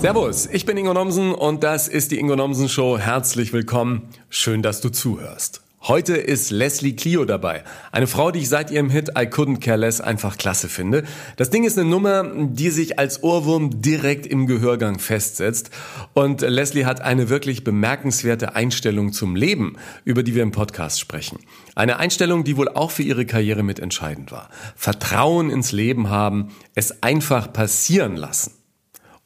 Servus, ich bin Ingo Nomsen und das ist die Ingo Nomsen Show. Herzlich willkommen. Schön, dass du zuhörst. Heute ist Leslie Clio dabei. Eine Frau, die ich seit ihrem Hit I Couldn't Care Less einfach klasse finde. Das Ding ist eine Nummer, die sich als Ohrwurm direkt im Gehörgang festsetzt. Und Leslie hat eine wirklich bemerkenswerte Einstellung zum Leben, über die wir im Podcast sprechen. Eine Einstellung, die wohl auch für ihre Karriere mitentscheidend war. Vertrauen ins Leben haben, es einfach passieren lassen.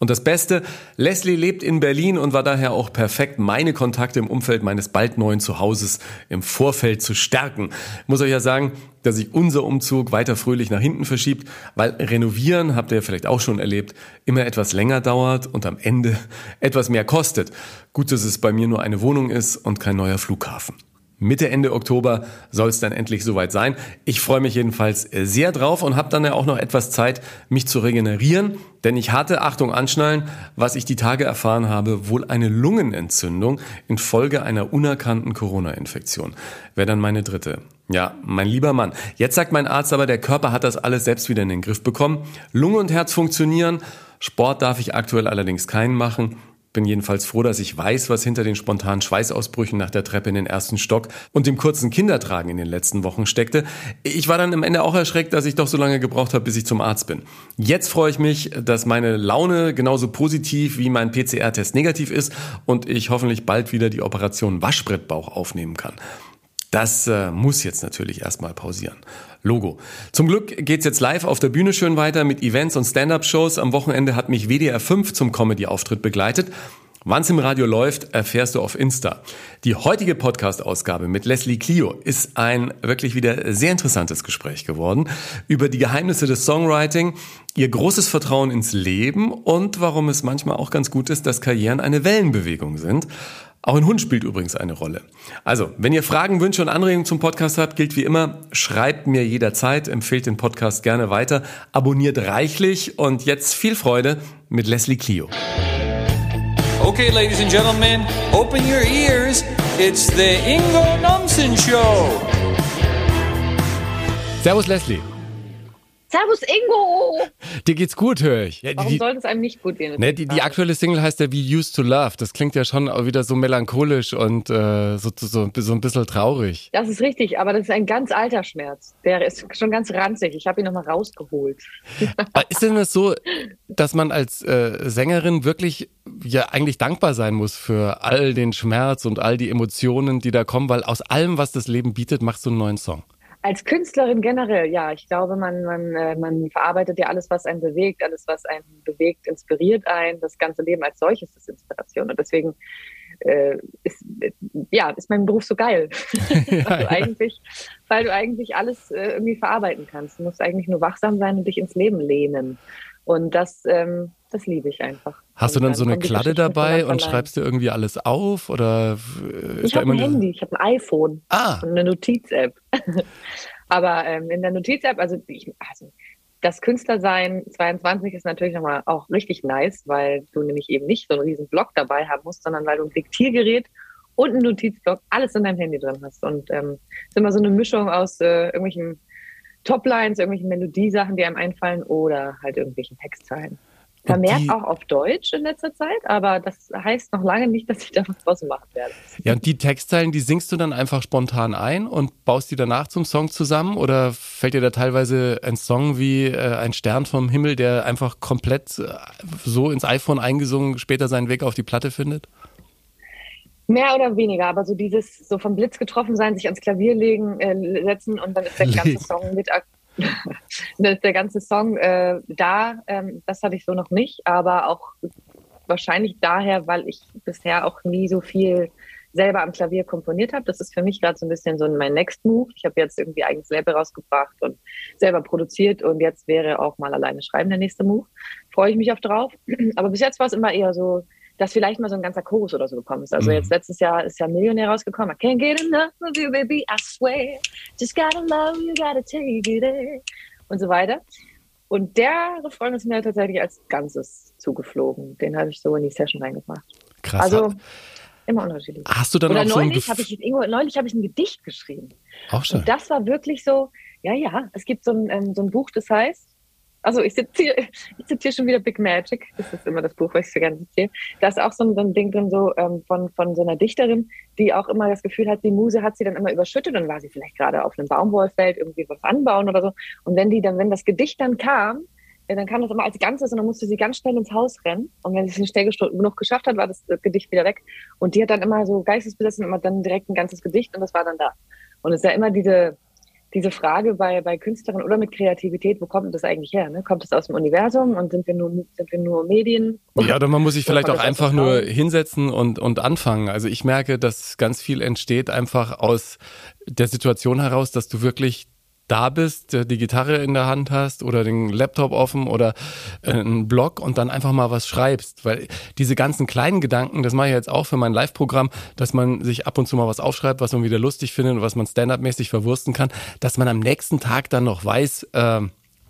Und das Beste, Leslie lebt in Berlin und war daher auch perfekt, meine Kontakte im Umfeld meines bald neuen Zuhauses im Vorfeld zu stärken. Ich muss euch ja sagen, dass sich unser Umzug weiter fröhlich nach hinten verschiebt, weil Renovieren, habt ihr vielleicht auch schon erlebt, immer etwas länger dauert und am Ende etwas mehr kostet. Gut, dass es bei mir nur eine Wohnung ist und kein neuer Flughafen. Mitte, Ende Oktober soll es dann endlich soweit sein. Ich freue mich jedenfalls sehr drauf und habe dann ja auch noch etwas Zeit, mich zu regenerieren. Denn ich hatte, Achtung, anschnallen, was ich die Tage erfahren habe, wohl eine Lungenentzündung infolge einer unerkannten Corona-Infektion. Wäre dann meine dritte. Ja, mein lieber Mann. Jetzt sagt mein Arzt aber, der Körper hat das alles selbst wieder in den Griff bekommen. Lunge und Herz funktionieren. Sport darf ich aktuell allerdings keinen machen. Bin jedenfalls froh, dass ich weiß, was hinter den spontanen Schweißausbrüchen nach der Treppe in den ersten Stock und dem kurzen Kindertragen in den letzten Wochen steckte. Ich war dann am Ende auch erschreckt, dass ich doch so lange gebraucht habe, bis ich zum Arzt bin. Jetzt freue ich mich, dass meine Laune genauso positiv wie mein PCR-Test negativ ist und ich hoffentlich bald wieder die Operation Waschbrettbauch aufnehmen kann. Das äh, muss jetzt natürlich erstmal pausieren. Logo. Zum Glück geht's jetzt live auf der Bühne schön weiter mit Events und Stand-up-Shows. Am Wochenende hat mich WDR 5 zum Comedy-Auftritt begleitet. Wann's im Radio läuft, erfährst du auf Insta. Die heutige Podcast-Ausgabe mit Leslie Clio ist ein wirklich wieder sehr interessantes Gespräch geworden über die Geheimnisse des Songwriting, ihr großes Vertrauen ins Leben und warum es manchmal auch ganz gut ist, dass Karrieren eine Wellenbewegung sind. Auch ein Hund spielt übrigens eine Rolle. Also, wenn ihr Fragen, Wünsche und Anregungen zum Podcast habt, gilt wie immer, schreibt mir jederzeit, empfehlt den Podcast gerne weiter, abonniert reichlich und jetzt viel Freude mit Leslie Clio. Okay, ladies and gentlemen, open your ears. It's the Ingo Nomsen Show. Servus Leslie. Servus Ingo! Dir geht's gut, höre ich. Ja, Warum die, soll es einem nicht gut gehen? Ne, die, die aktuelle Single heißt ja We Used to Love. Das klingt ja schon wieder so melancholisch und äh, so, so, so ein bisschen traurig. Das ist richtig, aber das ist ein ganz alter Schmerz. Der ist schon ganz ranzig. Ich habe ihn nochmal rausgeholt. ist denn das so, dass man als äh, Sängerin wirklich ja eigentlich dankbar sein muss für all den Schmerz und all die Emotionen, die da kommen, weil aus allem, was das Leben bietet, machst du einen neuen Song? Als Künstlerin generell, ja, ich glaube, man, man, äh, man verarbeitet ja alles, was einen bewegt, alles, was einen bewegt, inspiriert einen. Das ganze Leben als solches ist Inspiration. Und deswegen äh, ist, ja, ist mein Beruf so geil. ja, weil, du eigentlich, weil du eigentlich alles äh, irgendwie verarbeiten kannst. Du musst eigentlich nur wachsam sein und dich ins Leben lehnen. Und das, ähm, das liebe ich einfach. Hast du dann, dann so eine Kladde dabei und schreibst du irgendwie alles auf? Oder ich habe ein Handy, ich habe ein iPhone ah. und eine Notiz-App. Aber ähm, in der Notiz-App, also, ich, also das Künstlersein 22 ist natürlich nochmal auch richtig nice, weil du nämlich eben nicht so einen riesen Block dabei haben musst, sondern weil du ein Diktiergerät und einen Notizblock alles in deinem Handy drin hast. Und ähm, ist immer so eine Mischung aus äh, irgendwelchen Toplines, irgendwelchen Melodiesachen, die einem einfallen oder halt irgendwelchen Textzeilen. Vermehrt die, auch auf Deutsch in letzter Zeit, aber das heißt noch lange nicht, dass ich da was draus machen werde. Ja, und die Textzeilen, die singst du dann einfach spontan ein und baust die danach zum Song zusammen? Oder fällt dir da teilweise ein Song wie äh, ein Stern vom Himmel, der einfach komplett äh, so ins iPhone eingesungen später seinen Weg auf die Platte findet? Mehr oder weniger, aber so dieses so vom Blitz getroffen sein, sich ans Klavier legen, äh, setzen und dann ist der ganze Song mit der ganze Song äh, da, ähm, das hatte ich so noch nicht, aber auch wahrscheinlich daher, weil ich bisher auch nie so viel selber am Klavier komponiert habe. Das ist für mich gerade so ein bisschen so mein Next Move. Ich habe jetzt irgendwie eigenes Label rausgebracht und selber produziert und jetzt wäre auch mal alleine schreiben der nächste Move. Freue ich mich auch drauf. Aber bis jetzt war es immer eher so dass vielleicht mal so ein ganzer Chorus oder so gekommen ist. Also mhm. jetzt letztes Jahr ist ja Millionär rausgekommen. I can't get enough of you, baby, I swear. Just gotta love you, gotta take it in. Und so weiter. Und der Refrain ist mir tatsächlich als Ganzes zugeflogen. Den habe ich so in die Session reingebracht. Krass. Also immer unterschiedlich. Hast du dann Oder auch so neulich habe ich, neulich hab ich ein Gedicht geschrieben. Auch schon. Und das war wirklich so, ja, ja, es gibt so ein, ähm, so ein Buch, das heißt also ich zitiere, ich schon wieder Big Magic, das ist immer das Buch, was ich so gerne zitiere. Da ist auch so ein, so ein Ding drin, so ähm, von, von so einer Dichterin, die auch immer das Gefühl hat, die Muse hat sie dann immer überschüttet und war sie vielleicht gerade auf einem Baumwollfeld irgendwie was anbauen oder so. Und wenn die dann, wenn das Gedicht dann kam, dann kam das immer als Ganzes und dann musste sie ganz schnell ins Haus rennen. Und wenn sie es nicht schnell genug geschafft hat, war das Gedicht wieder weg. Und die hat dann immer so geistesbesessen immer dann direkt ein ganzes Gedicht und das war dann da. Und es ist ja immer diese, diese Frage bei, bei Künstlern oder mit Kreativität, wo kommt das eigentlich her? Ne? Kommt es aus dem Universum und sind wir nur, sind wir nur Medien? Ja, oder man muss sich vielleicht auch einfach nur hinsetzen und, und anfangen. Also ich merke, dass ganz viel entsteht einfach aus der Situation heraus, dass du wirklich da bist, die Gitarre in der Hand hast oder den Laptop offen oder äh, einen Blog und dann einfach mal was schreibst. Weil diese ganzen kleinen Gedanken, das mache ich jetzt auch für mein Live-Programm, dass man sich ab und zu mal was aufschreibt, was man wieder lustig findet und was man stand-up-mäßig verwursten kann, dass man am nächsten Tag dann noch weiß, äh,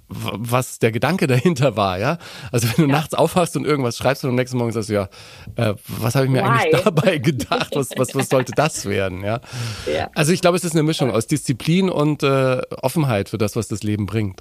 was der Gedanke dahinter war, ja. Also wenn du ja. nachts aufwachst und irgendwas schreibst und am nächsten Morgen sagst du, ja, äh, was habe ich mir Why? eigentlich dabei gedacht? Was, was, was sollte das werden, ja? ja. Also ich glaube, es ist eine Mischung aus Disziplin und äh, Offenheit für das, was das Leben bringt.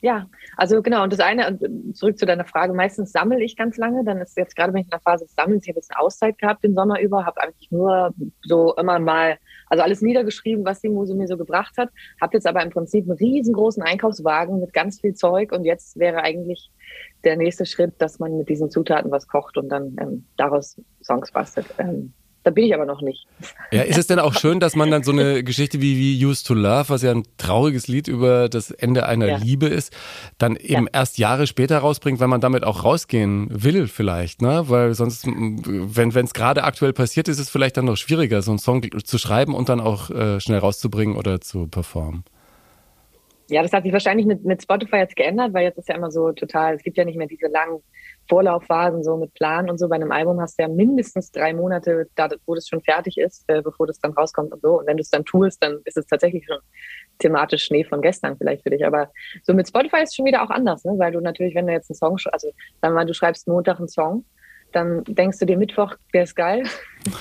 Ja, also genau, und das eine, zurück zu deiner Frage, meistens sammle ich ganz lange, dann ist jetzt gerade, wenn ich in der Phase des Sammelns, ich habe jetzt eine Auszeit gehabt den Sommer über, habe eigentlich nur so immer mal, also alles niedergeschrieben, was die Muse mir so gebracht hat, habe jetzt aber im Prinzip einen riesengroßen Einkaufswagen mit ganz viel Zeug und jetzt wäre eigentlich der nächste Schritt, dass man mit diesen Zutaten was kocht und dann ähm, daraus Songs bastelt. Ähm, da bin ich aber noch nicht. Ja, ist es denn auch schön, dass man dann so eine Geschichte wie, wie Used to Love, was ja ein trauriges Lied über das Ende einer ja. Liebe ist, dann eben ja. erst Jahre später rausbringt, weil man damit auch rausgehen will vielleicht, ne? Weil sonst, wenn es gerade aktuell passiert, ist es vielleicht dann noch schwieriger, so einen Song zu schreiben und dann auch äh, schnell rauszubringen oder zu performen. Ja, das hat sich wahrscheinlich mit, mit Spotify jetzt geändert, weil jetzt ist ja immer so total, es gibt ja nicht mehr diese langen Vorlaufphasen so mit Plan und so. Bei einem Album hast du ja mindestens drei Monate, da, wo das schon fertig ist, äh, bevor das dann rauskommt und so. Und wenn du es dann tust, dann ist es tatsächlich schon thematisch Schnee von gestern vielleicht für dich. Aber so mit Spotify ist es schon wieder auch anders, ne? weil du natürlich, wenn du jetzt einen Song, also sagen wir mal, du schreibst Montag einen Song, dann denkst du dir Mittwoch, der ist geil.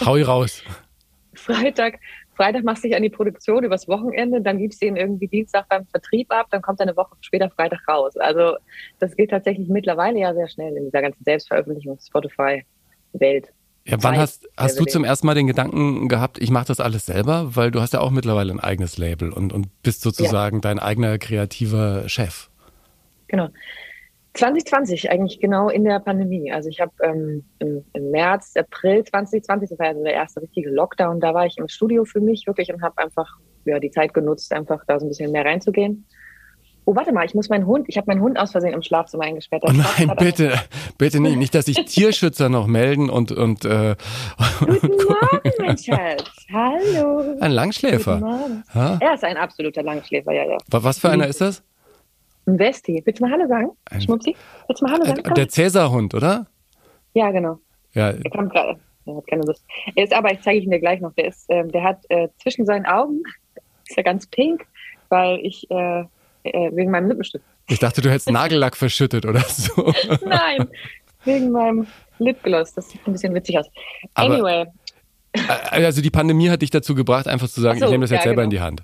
Hau ich raus. Freitag Freitag machst du dich an die Produktion übers Wochenende, dann gibst du ihn irgendwie Dienstag beim Vertrieb ab, dann kommt er eine Woche später Freitag raus. Also das geht tatsächlich mittlerweile ja sehr schnell in dieser ganzen Selbstveröffentlichung Spotify-Welt. Ja, wann hast, hast du zum ersten Mal den Gedanken gehabt, ich mache das alles selber? Weil du hast ja auch mittlerweile ein eigenes Label und, und bist sozusagen ja. dein eigener kreativer Chef. Genau. 2020, eigentlich genau in der Pandemie. Also ich habe ähm, im, im, März, April 2020, das war also der erste richtige Lockdown, da war ich im Studio für mich wirklich und habe einfach ja, die Zeit genutzt, einfach da so ein bisschen mehr reinzugehen. Oh, warte mal, ich muss meinen Hund, ich habe meinen Hund aus Versehen im Schlafzimmer eingesperrt. oh nein, bitte, bitte nicht, nicht, dass sich Tierschützer noch melden und und äh, Guten Morgen, mein Schatz. Hallo. Ein Langschläfer. Er ist ein absoluter Langschläfer, ja, ja. Was für einer ist das? Ein Westi. Willst du mal Hallo sagen? Ein, Schmupsi? Willst du mal Hallo sagen? Komm. Der Cäsarhund, oder? Ja, genau. Ja. Er kam gerade. Er hat keine Lust. Er ist aber, ich zeige ihn dir gleich noch, der ist, äh, der hat äh, zwischen seinen Augen, ist ja ganz pink, weil ich, äh, äh, wegen meinem Lippenstift. Ich dachte, du hättest Nagellack verschüttet oder so. Nein, wegen meinem Lipgloss. Das sieht ein bisschen witzig aus. Anyway. Aber, äh, also die Pandemie hat dich dazu gebracht, einfach zu sagen, so, ich nehme das jetzt ja, selber genau. in die Hand.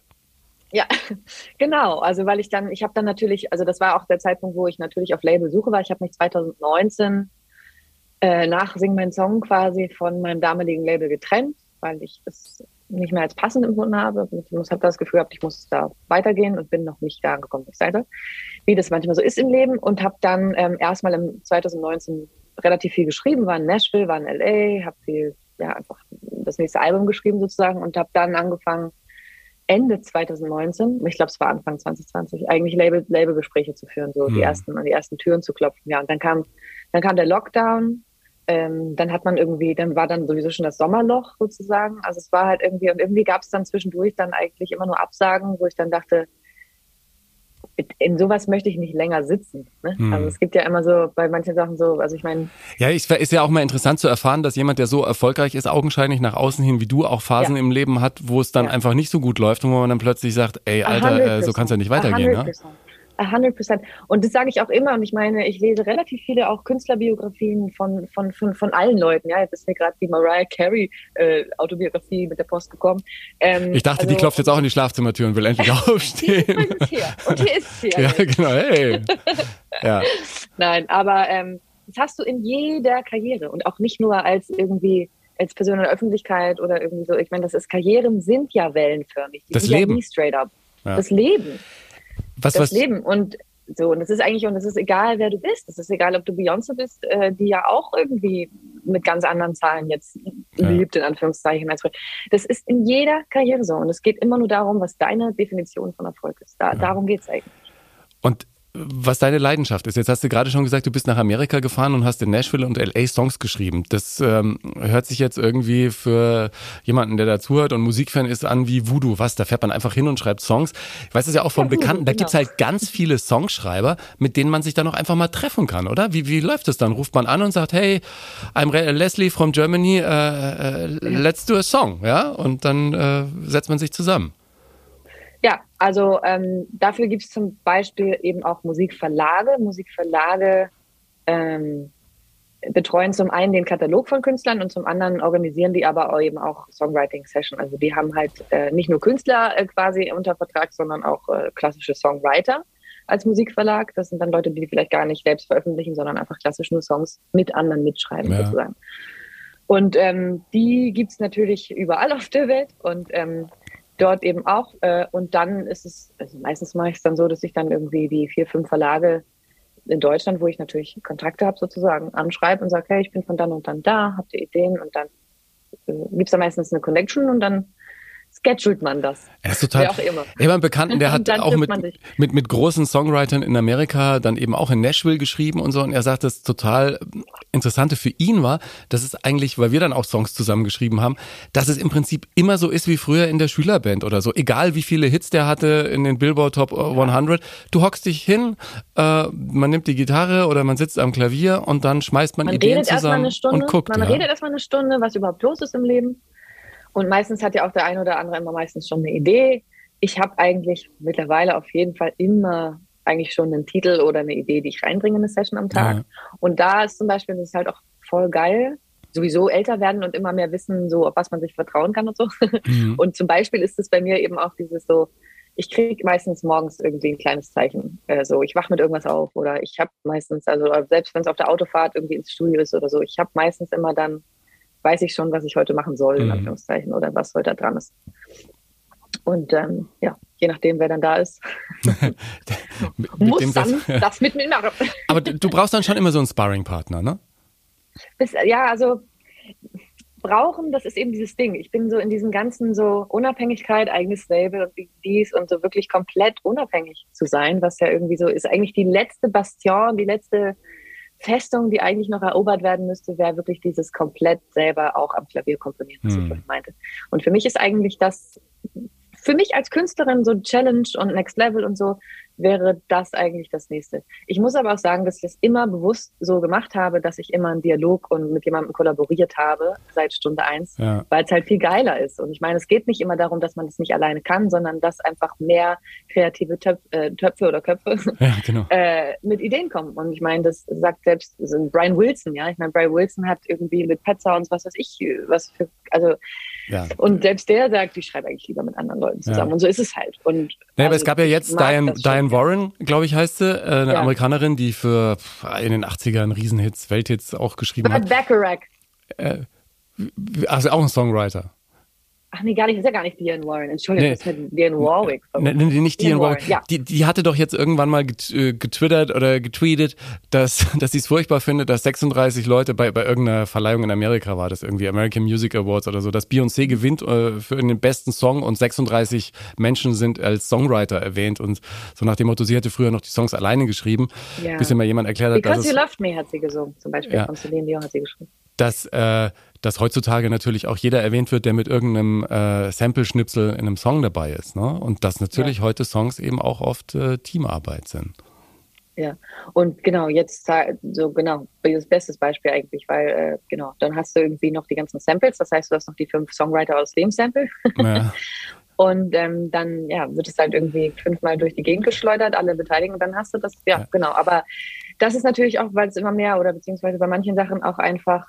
Ja, genau. Also weil ich dann, ich habe dann natürlich, also das war auch der Zeitpunkt, wo ich natürlich auf Labelsuche war. Ich habe mich 2019 äh, nach Sing mein Song quasi von meinem damaligen Label getrennt, weil ich es nicht mehr als passend empfunden habe. Ich habe das Gefühl gehabt, ich muss da weitergehen und bin noch nicht da angekommen, ich seite, wie das manchmal so ist im Leben. Und habe dann ähm, erstmal im 2019 relativ viel geschrieben, war in Nashville, war in LA, habe viel, ja, einfach das nächste Album geschrieben sozusagen und habe dann angefangen, Ende 2019, ich glaube, es war Anfang 2020, eigentlich Label, Labelgespräche zu führen, so hm. die ersten, an die ersten Türen zu klopfen. Ja, und dann kam, dann kam der Lockdown. Ähm, dann hat man irgendwie, dann war dann sowieso schon das Sommerloch sozusagen. Also es war halt irgendwie, und irgendwie gab es dann zwischendurch dann eigentlich immer nur Absagen, wo ich dann dachte, in sowas möchte ich nicht länger sitzen. Ne? Hm. Also es gibt ja immer so bei manchen Sachen so, also ich meine. Ja, es ist ja auch mal interessant zu erfahren, dass jemand, der so erfolgreich ist, augenscheinlich nach außen hin wie du, auch Phasen ja. im Leben hat, wo es dann ja. einfach nicht so gut läuft und wo man dann plötzlich sagt, ey, Alter, äh, so kann es ja nicht weitergehen. Ne? 100 Prozent. Und das sage ich auch immer. Und ich meine, ich lese relativ viele auch Künstlerbiografien von, von, von, von allen Leuten. Ja, jetzt ist mir gerade die Mariah Carey äh, Autobiografie mit der Post gekommen. Ähm, ich dachte, also, die klopft jetzt auch in die Schlafzimmertür und will endlich aufstehen. Und hier ist sie. ja, genau. Hey. ja. Nein, aber ähm, das hast du in jeder Karriere und auch nicht nur als irgendwie als Person in der Öffentlichkeit oder irgendwie so. Ich meine, das ist Karrieren sind ja wellenförmig. Die das Leben. Ja nie straight up. Ja. Das Leben. Was, das was? Leben. Und so, und das ist eigentlich, und es ist egal, wer du bist. Es ist egal, ob du Beyoncé bist, äh, die ja auch irgendwie mit ganz anderen Zahlen jetzt ja. lebt, in Anführungszeichen. Das ist in jeder Karriere so. Und es geht immer nur darum, was deine Definition von Erfolg ist. Da, ja. Darum geht es eigentlich. Und was deine Leidenschaft ist. Jetzt hast du gerade schon gesagt, du bist nach Amerika gefahren und hast in Nashville und LA Songs geschrieben. Das ähm, hört sich jetzt irgendwie für jemanden, der dazuhört und Musikfan ist, an wie Voodoo. Was? Da fährt man einfach hin und schreibt Songs. Ich weiß es ja auch von ja, Bekannten. Da genau. gibt's halt ganz viele Songschreiber, mit denen man sich dann auch einfach mal treffen kann, oder? Wie, wie läuft das dann? Ruft man an und sagt, hey, I'm Leslie from Germany, uh, uh, let's do a song, ja? Und dann uh, setzt man sich zusammen. Also ähm, dafür gibt es zum Beispiel eben auch Musikverlage. Musikverlage ähm, betreuen zum einen den Katalog von Künstlern und zum anderen organisieren die aber eben auch Songwriting-Session. Also die haben halt äh, nicht nur Künstler äh, quasi unter Vertrag, sondern auch äh, klassische Songwriter als Musikverlag. Das sind dann Leute, die vielleicht gar nicht selbst veröffentlichen, sondern einfach klassisch nur Songs mit anderen mitschreiben ja. sozusagen. Und ähm, die gibt's natürlich überall auf der Welt und ähm, dort eben auch. Äh, und dann ist es, also meistens mache ich es dann so, dass ich dann irgendwie die vier, fünf Verlage in Deutschland, wo ich natürlich Kontakte habe, sozusagen anschreibe und sage, hey, ich bin von dann und dann da, habt ihr Ideen? Und dann äh, gibt es da meistens eine Connection und dann schedult man das. Er ist total. Wer auch immer. Ich habe einen Bekannten, der hat auch mit, mit, mit großen Songwritern in Amerika dann eben auch in Nashville geschrieben und so. Und er sagt, das total Interessante für ihn war, dass es eigentlich, weil wir dann auch Songs zusammen geschrieben haben, dass es im Prinzip immer so ist wie früher in der Schülerband oder so. Egal wie viele Hits der hatte in den Billboard Top 100. Du hockst dich hin, äh, man nimmt die Gitarre oder man sitzt am Klavier und dann schmeißt man, man Ideen zusammen Stunde, und guckt. Man ja. redet erstmal eine Stunde, was überhaupt los ist im Leben. Und meistens hat ja auch der eine oder andere immer meistens schon eine Idee. Ich habe eigentlich mittlerweile auf jeden Fall immer eigentlich schon einen Titel oder eine Idee, die ich reinbringe in eine Session am Tag. Ja. Und da ist zum Beispiel, das ist halt auch voll geil, sowieso älter werden und immer mehr wissen, so auf was man sich vertrauen kann und so. Mhm. Und zum Beispiel ist es bei mir eben auch dieses so, ich kriege meistens morgens irgendwie ein kleines Zeichen. Äh, so, ich wache mit irgendwas auf oder ich habe meistens, also selbst wenn es auf der Autofahrt irgendwie ins Studio ist oder so, ich habe meistens immer dann weiß ich schon, was ich heute machen soll, in mhm. Anführungszeichen, oder was heute dran ist. Und ähm, ja, je nachdem, wer dann da ist, muss dann das, das mit mir machen. Aber du brauchst dann schon immer so einen Sparring-Partner, ne? Bis, ja, also brauchen, das ist eben dieses Ding. Ich bin so in diesem ganzen so Unabhängigkeit, eigenes Label und dies und so wirklich komplett unabhängig zu sein, was ja irgendwie so ist eigentlich die letzte Bastion, die letzte Festung, die eigentlich noch erobert werden müsste, wäre wirklich dieses komplett selber auch am Klavier komponieren, was hm. ich vorhin meinte. Und für mich ist eigentlich das, für mich als Künstlerin so Challenge und Next Level und so, wäre das eigentlich das nächste. Ich muss aber auch sagen, dass ich es immer bewusst so gemacht habe, dass ich immer einen Dialog und mit jemandem kollaboriert habe seit Stunde eins, ja. weil es halt viel geiler ist. Und ich meine, es geht nicht immer darum, dass man das nicht alleine kann, sondern dass einfach mehr kreative Töpf, äh, Töpfe oder Köpfe ja, genau. äh, mit Ideen kommen. Und ich meine, das sagt selbst also Brian Wilson, ja. Ich meine, Brian Wilson hat irgendwie mit Pet Sounds, was weiß ich, was für, also ja. Und selbst der sagt, ich schreibe eigentlich lieber mit anderen Leuten zusammen. Und so ist es halt. Und ja, aber es also gab ja jetzt Diane, Diane Warren, glaube ich, heißt sie, äh, eine ja. Amerikanerin, die für in den 80ern Riesenhits, Welthits auch geschrieben Burt hat. Bacharach. Äh, also auch ein Songwriter. Ach nee, gar nicht, ist ja gar nicht Diane Warren. Entschuldigung, nee. das ist mit Diane Warwick. Nee, nee, nicht Diane, Diane Warren. Warren. Ja. Die, die hatte doch jetzt irgendwann mal äh, getwittert oder getweetet, dass, dass sie es furchtbar findet, dass 36 Leute bei, bei irgendeiner Verleihung in Amerika war, das irgendwie American Music Awards oder so, dass Beyoncé gewinnt äh, für den besten Song und 36 Menschen sind als Songwriter erwähnt und so nach dem Motto, sie hätte früher noch die Songs alleine geschrieben, ja. bis mir mal jemand erklärt hat, Because dass You Loved Me hat sie gesungen, zum Beispiel ja. von Celine Dion hat sie geschrieben. Dass äh, dass heutzutage natürlich auch jeder erwähnt wird, der mit irgendeinem äh, Sample-Schnipsel in einem Song dabei ist. Ne? Und dass natürlich ja. heute Songs eben auch oft äh, Teamarbeit sind. Ja, und genau, jetzt so genau, das beste Beispiel eigentlich, weil äh, genau, dann hast du irgendwie noch die ganzen Samples, das heißt, du hast noch die fünf Songwriter aus dem Sample. Ja. Und ähm, dann ja, wird es halt irgendwie fünfmal durch die Gegend geschleudert, alle beteiligen, und dann hast du das, ja, ja. genau. Aber das ist natürlich auch, weil es immer mehr oder beziehungsweise bei manchen Sachen auch einfach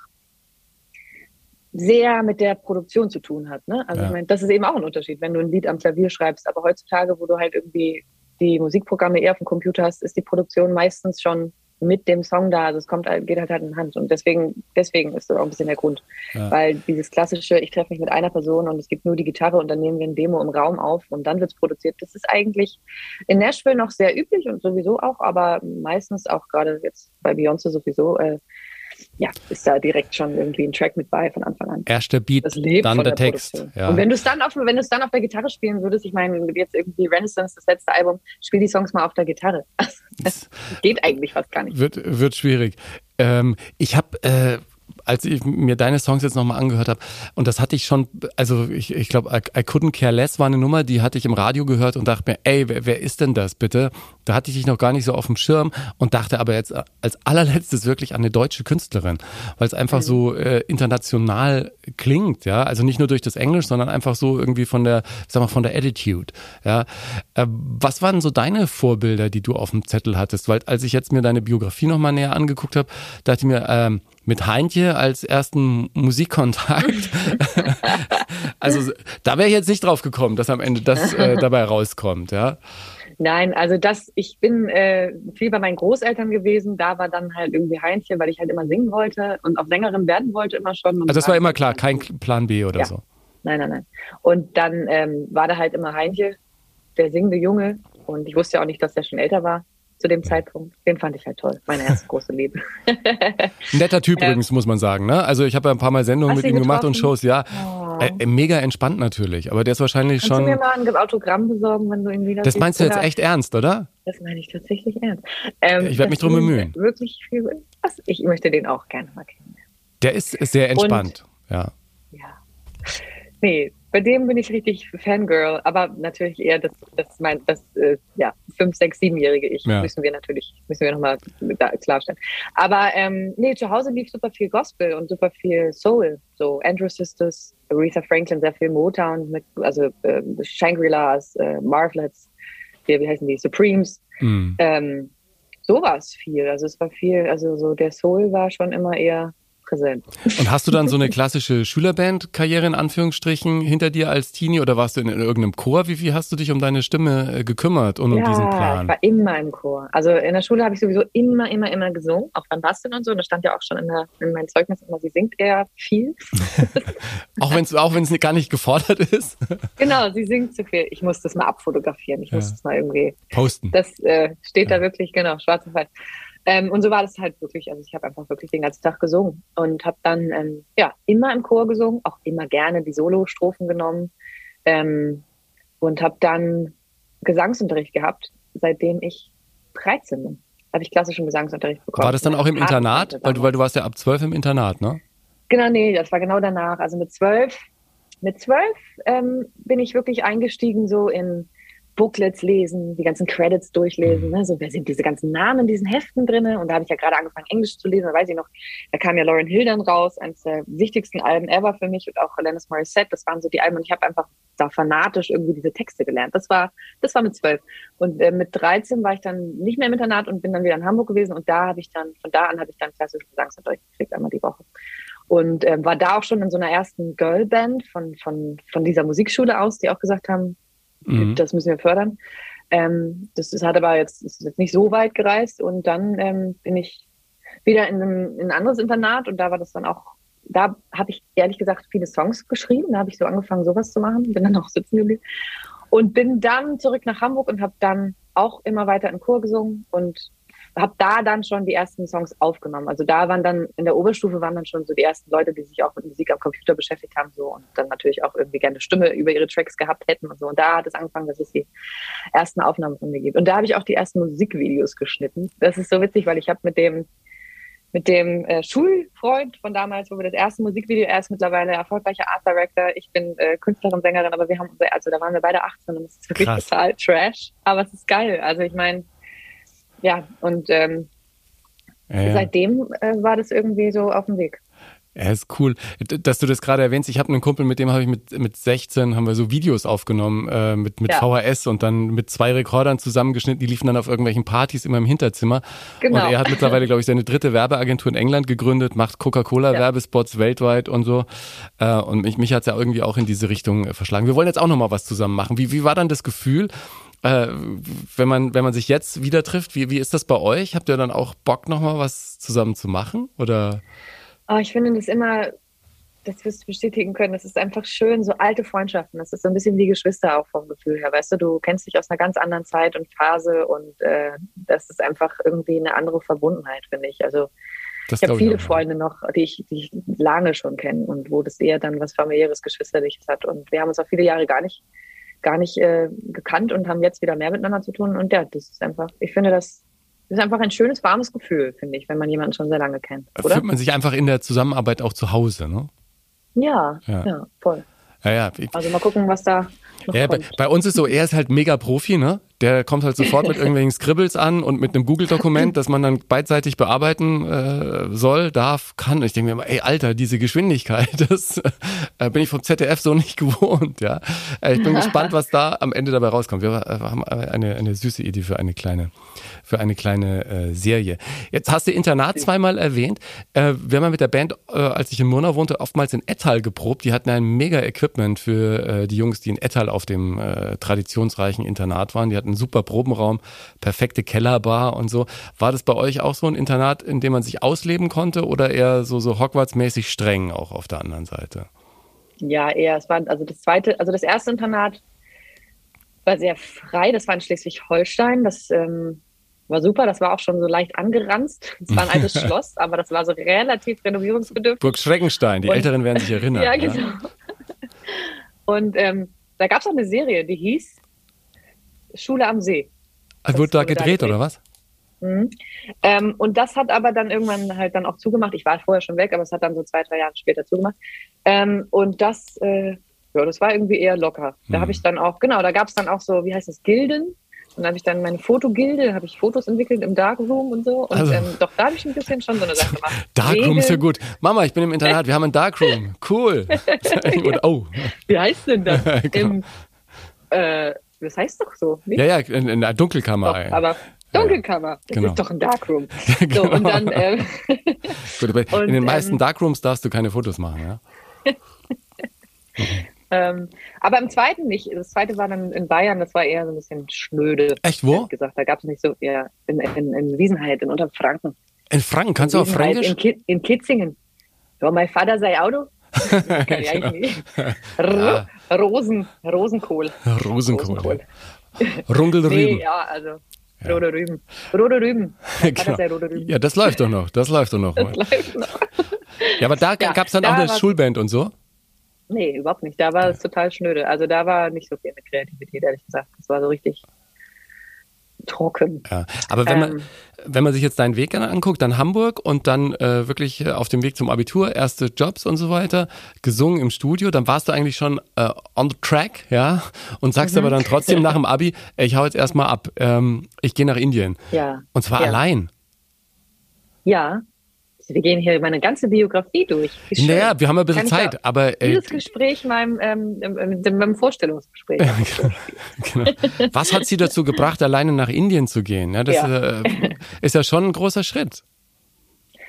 sehr mit der Produktion zu tun hat. Ne? Also ja. ich meine, das ist eben auch ein Unterschied, wenn du ein Lied am Klavier schreibst. Aber heutzutage, wo du halt irgendwie die Musikprogramme eher auf dem Computer hast, ist die Produktion meistens schon mit dem Song da. Also es kommt halt, geht halt Hand in Hand. Und deswegen, deswegen ist das auch ein bisschen der Grund. Ja. Weil dieses klassische, ich treffe mich mit einer Person und es gibt nur die Gitarre und dann nehmen wir ein Demo im Raum auf und dann wird es produziert. Das ist eigentlich in Nashville noch sehr üblich und sowieso auch, aber meistens auch gerade jetzt bei Beyoncé sowieso äh, ja, ist da direkt schon irgendwie ein Track mit bei von Anfang an. Erster Beat, dann der, Text. Ja. Und wenn du es dann auf, wenn du es dann auf der Gitarre spielen würdest, ich meine, jetzt irgendwie Renaissance, das letzte Album, spiel die Songs mal auf der Gitarre. Das geht eigentlich fast gar nicht. Wird, wird schwierig. Ähm, ich habe äh, als ich mir deine Songs jetzt nochmal angehört habe, und das hatte ich schon, also ich, ich glaube, I, I, Couldn't Care Less war eine Nummer, die hatte ich im Radio gehört und dachte mir, ey, wer, wer ist denn das bitte? Da hatte ich dich noch gar nicht so auf dem Schirm und dachte aber jetzt als allerletztes wirklich an eine deutsche Künstlerin, weil es einfach mhm. so äh, international klingt, ja, also nicht nur durch das Englisch, sondern einfach so irgendwie von der, sag mal, von der Attitude, ja. Äh, was waren so deine Vorbilder, die du auf dem Zettel hattest? Weil als ich jetzt mir deine Biografie nochmal näher angeguckt habe, dachte ich mir, ähm, mit Heintje als ersten Musikkontakt. also da wäre ich jetzt nicht drauf gekommen, dass am Ende das äh, dabei rauskommt, ja. Nein, also das, ich bin äh, viel bei meinen Großeltern gewesen. Da war dann halt irgendwie Heintje, weil ich halt immer singen wollte und auch Sängerin werden wollte immer schon. Also das war immer klar, kein Plan B oder ja. so. Nein, nein, nein. Und dann ähm, war da halt immer Heintje, der singende Junge. Und ich wusste ja auch nicht, dass der schon älter war zu dem Zeitpunkt. Den fand ich halt toll. Meine erste große Liebe. Netter Typ ja. übrigens, muss man sagen. Ne? Also ich habe ja ein paar Mal Sendungen Hast mit ihm gemacht und Shows. Ja, oh. äh, mega entspannt natürlich. Aber der ist wahrscheinlich Kannst schon... Kannst du mir mal ein Autogramm besorgen, wenn du ihn wieder Das meinst du jetzt echt ernst, oder? Das meine ich tatsächlich ernst. Ähm, ich werde mich drum bemühen. Wirklich viel... Ich möchte den auch gerne mal kennen. Der ist sehr entspannt, und, ja. Ja. Nee, bei dem bin ich richtig Fangirl, aber natürlich eher das, das mein, das, äh, ja, fünf, sechs, siebenjährige Ich ja. müssen wir natürlich, müssen wir nochmal klarstellen. Aber ähm, nee, zu Hause lief super viel Gospel und super viel Soul. So Andrew Sisters, Aretha Franklin, sehr viel Motown, mit, also äh, Shangri-Las, äh, Marvlets, wie, wie heißen die, Supremes. Mhm. Ähm, sowas viel. Also es war viel, also so der Soul war schon immer eher präsent. Und hast du dann so eine klassische Schülerband-Karriere in Anführungsstrichen hinter dir als Teenie oder warst du in, in irgendeinem Chor? Wie, wie hast du dich um deine Stimme äh, gekümmert und ja, um diesen Plan? Ich war immer im Chor. Also in der Schule habe ich sowieso immer, immer, immer gesungen, auch beim Basteln und so. Und da stand ja auch schon in, der, in meinem Zeugnis immer, sie singt eher viel. auch wenn es auch wenn's gar nicht gefordert ist? genau, sie singt zu viel. Ich muss das mal abfotografieren. Ich ja. muss das mal irgendwie posten. Das äh, steht ja. da wirklich, genau, schwarz auf weiß. Ähm, und so war das halt wirklich. Also ich habe einfach wirklich den ganzen Tag gesungen und habe dann ähm, ja immer im Chor gesungen, auch immer gerne die Solo-Strophen genommen ähm, und habe dann Gesangsunterricht gehabt, seitdem ich 13 bin. Habe ich klassischen Gesangsunterricht bekommen. War das dann auch im Internat? Weil du, weil du warst ja ab 12 im Internat, ne? Genau, nee, das war genau danach. Also mit 12, mit 12 ähm, bin ich wirklich eingestiegen so in Booklets lesen, die ganzen Credits durchlesen. Ne? So, wer sind diese ganzen Namen in diesen Heften drin? Und da habe ich ja gerade angefangen, Englisch zu lesen. Da weiß ich noch, da kam ja Lauren Hill dann raus, eines der wichtigsten Alben ever für mich und auch Alanis Morissette. Das waren so die Alben und ich habe einfach da fanatisch irgendwie diese Texte gelernt. Das war, das war mit zwölf. Und äh, mit 13 war ich dann nicht mehr im Internat und bin dann wieder in Hamburg gewesen. Und da habe ich dann, von da an habe ich dann klassische Gesangsunterricht gekriegt, einmal die Woche und ähm, war da auch schon in so einer ersten Girlband von, von, von dieser Musikschule aus, die auch gesagt haben, Mhm. Das müssen wir fördern. Ähm, das, das hat aber jetzt, ist jetzt nicht so weit gereist. Und dann ähm, bin ich wieder in, einem, in ein anderes Internat. Und da war das dann auch, da habe ich ehrlich gesagt viele Songs geschrieben, da habe ich so angefangen, sowas zu machen, bin dann auch sitzen geblieben. Und bin dann zurück nach Hamburg und habe dann auch immer weiter im Chor gesungen. Und habe da dann schon die ersten Songs aufgenommen. Also da waren dann in der Oberstufe waren dann schon so die ersten Leute, die sich auch mit Musik am Computer beschäftigt haben so und dann natürlich auch irgendwie gerne Stimme über ihre Tracks gehabt hätten und so. Und da hat es angefangen, dass es die ersten Aufnahmen von mir gibt. Und da habe ich auch die ersten Musikvideos geschnitten. Das ist so witzig, weil ich habe mit dem mit dem äh, Schulfreund von damals, wo wir das erste Musikvideo, er ist mittlerweile erfolgreicher Art Director, ich bin äh, Künstlerin, Sängerin, aber wir haben, also da waren wir beide 18 und es ist wirklich Krass. total Trash, aber es ist geil. Also ich meine, ja, und ähm, ja, seitdem äh, war das irgendwie so auf dem Weg. Ja, ist cool, dass du das gerade erwähnst. Ich habe einen Kumpel, mit dem habe ich mit, mit 16 haben wir so Videos aufgenommen äh, mit, mit ja. VHS und dann mit zwei Rekordern zusammengeschnitten. Die liefen dann auf irgendwelchen Partys immer im Hinterzimmer. Genau. Und er hat mittlerweile, glaube ich, seine dritte Werbeagentur in England gegründet, macht Coca-Cola-Werbespots ja. weltweit und so. Äh, und mich, mich hat es ja irgendwie auch in diese Richtung äh, verschlagen. Wir wollen jetzt auch nochmal was zusammen machen. Wie, wie war dann das Gefühl? Äh, wenn man wenn man sich jetzt wieder trifft, wie, wie ist das bei euch? Habt ihr dann auch Bock nochmal was zusammen zu machen oder? Oh, ich finde das immer, das wirst du bestätigen können, das ist einfach schön, so alte Freundschaften. Das ist so ein bisschen wie Geschwister auch vom Gefühl her. Weißt du, du kennst dich aus einer ganz anderen Zeit und Phase und äh, das ist einfach irgendwie eine andere Verbundenheit, finde ich. Also das ich habe viele ich Freunde noch, die ich, die ich lange schon kenne und wo das eher dann was familiäres, geschwisterliches hat. Und wir haben uns auch viele Jahre gar nicht, gar nicht äh, gekannt und haben jetzt wieder mehr miteinander zu tun. Und ja, das ist einfach, ich finde das das ist einfach ein schönes, warmes Gefühl, finde ich, wenn man jemanden schon sehr lange kennt. Oder? Fühlt man sich einfach in der Zusammenarbeit auch zu Hause, ne? Ja, ja, ja voll. Ja, ja. Also mal gucken, was da ja, bei, bei, uns ist so, er ist halt mega Profi, ne? Der kommt halt sofort mit irgendwelchen Scribbles an und mit einem Google-Dokument, das man dann beidseitig bearbeiten äh, soll, darf, kann. Ich denke mir immer, ey, Alter, diese Geschwindigkeit, das äh, bin ich vom ZDF so nicht gewohnt, ja. Äh, ich bin gespannt, was da am Ende dabei rauskommt. Wir äh, haben eine, eine süße Idee für eine kleine, für eine kleine äh, Serie. Jetzt hast du Internat zweimal erwähnt. Äh, wir haben ja mit der Band, als ich in Murnau wohnte, oftmals in Ettal geprobt. Die hatten ein mega Equipment für die Jungs, die in Ettal auf dem traditionsreichen Internat waren. Die hatten einen super Probenraum, perfekte Kellerbar und so. War das bei euch auch so ein Internat, in dem man sich ausleben konnte oder eher so, so Hogwarts-mäßig streng auch auf der anderen Seite? Ja, eher. Es war also das zweite, also das erste Internat war sehr frei. Das war in Schleswig-Holstein. Das ähm, war super. Das war auch schon so leicht angeranzt. Es war ein altes Schloss, aber das war so relativ renovierungsbedürftig. Burg Schreckenstein. Die und, Älteren werden sich erinnern. ja, genau. Ja. Und ähm, da gab es auch eine Serie, die hieß Schule am See. Also wurde da gedreht, da gedreht, oder was? Mhm. Ähm, und das hat aber dann irgendwann halt dann auch zugemacht. Ich war vorher schon weg, aber es hat dann so zwei, drei Jahre später zugemacht. Ähm, und das, äh, ja, das war irgendwie eher locker. Da mhm. habe ich dann auch, genau, da gab es dann auch so, wie heißt das, Gilden. Und dann habe ich dann meine Fotogilde, habe ich Fotos entwickelt im Darkroom und so. Und also, ähm, doch da habe ich ein bisschen schon so eine Sache gemacht. Darkroom ist ja gut. Mama, ich bin im Internat, wir haben ein Darkroom. Cool. und, oh. Wie heißt denn das? genau. Im, äh, das heißt doch so. Nicht? Ja, ja, in, in der Dunkelkammer. Doch, aber Dunkelkammer. Das genau. ist doch ein Darkroom. Genau. so, und dann, äh, Gut, und, in den meisten ähm, Darkrooms darfst du keine Fotos machen, ja? Ähm, aber im zweiten nicht. Das zweite war dann in Bayern, das war eher so ein bisschen schnöde. Echt, wo? gesagt, da gab es nicht so, ja, in, in, in Wiesenheit, in Unterfranken. In Franken, kannst in du auch Fränkisch? In, Ki in Kitzingen. Ja, mein Vater sei Auto. Kann ich eigentlich nicht. ja. Rosen, Rosenkohl. Rosenkohl. Rosenkohl. Rungelrüben. Nee, ja, also Rote Rüben. Rote Rüben. Genau. Rote Rüben. Ja, das läuft doch noch. Das läuft doch noch. Das läuft noch. ja, aber da ja, gab es dann da auch eine Schulband und so? Nee, überhaupt nicht. Da war es total schnöde. Also da war nicht so viel mit Kreativität, ehrlich gesagt. Das war so richtig trocken. Ja, aber wenn man, ähm, wenn man sich jetzt deinen Weg anguckt, dann Hamburg und dann äh, wirklich auf dem Weg zum Abitur, erste Jobs und so weiter, gesungen im Studio, dann warst du eigentlich schon äh, on the track, ja, und sagst mhm. aber dann trotzdem nach dem Abi, ich hau jetzt erstmal ab, ähm, ich gehe nach Indien. Ja. Und zwar ja. allein. Ja, wir gehen hier meine ganze Biografie durch. Naja, wir haben ein bisschen Kann Zeit, aber. Äh, dieses Gespräch meinem, ähm, meinem Vorstellungsgespräch. genau. Was hat Sie dazu gebracht, alleine nach Indien zu gehen? Ja, das ja. Äh, ist ja schon ein großer Schritt.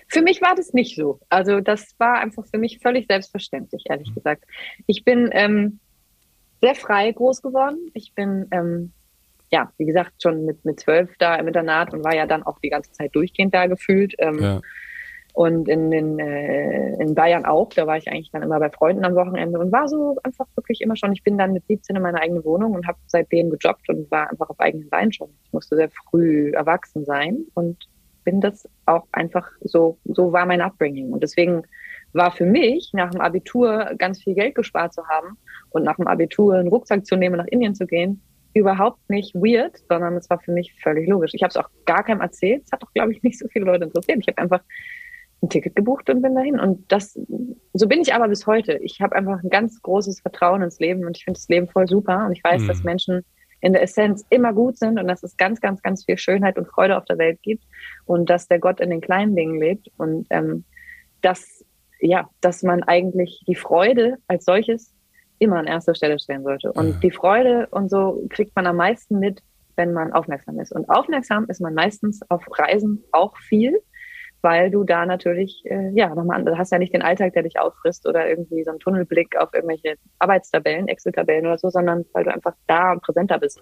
Für mich war das nicht so. Also das war einfach für mich völlig selbstverständlich, ehrlich gesagt. Ich bin ähm, sehr frei groß geworden. Ich bin ähm, ja, wie gesagt, schon mit, mit zwölf da im Internat und war ja dann auch die ganze Zeit durchgehend da gefühlt. Ähm, ja. Und in, in, äh, in Bayern auch, da war ich eigentlich dann immer bei Freunden am Wochenende und war so einfach wirklich immer schon. Ich bin dann mit 17 in meine eigene Wohnung und habe seitdem gejobbt und war einfach auf eigenen Beinen schon. Ich musste sehr früh erwachsen sein und bin das auch einfach so, so war mein Upbringing. Und deswegen war für mich nach dem Abitur ganz viel Geld gespart zu haben und nach dem Abitur einen Rucksack zu nehmen, nach Indien zu gehen, überhaupt nicht weird, sondern es war für mich völlig logisch. Ich habe es auch gar keinem erzählt. Es hat auch, glaube ich, nicht so viele Leute interessiert. Ich habe einfach ein Ticket gebucht und bin dahin. Und das, so bin ich aber bis heute. Ich habe einfach ein ganz großes Vertrauen ins Leben und ich finde das Leben voll super. Und ich weiß, mhm. dass Menschen in der Essenz immer gut sind und dass es ganz, ganz, ganz viel Schönheit und Freude auf der Welt gibt und dass der Gott in den kleinen Dingen lebt und ähm, dass ja, dass man eigentlich die Freude als solches immer an erster Stelle stellen sollte. Und ja. die Freude und so kriegt man am meisten mit, wenn man aufmerksam ist. Und aufmerksam ist man meistens auf Reisen auch viel, weil du da natürlich, äh, ja, nochmal, du hast ja nicht den Alltag, der dich auffrisst oder irgendwie so einen Tunnelblick auf irgendwelche Arbeitstabellen, Excel-Tabellen oder so, sondern weil du einfach da und präsenter bist.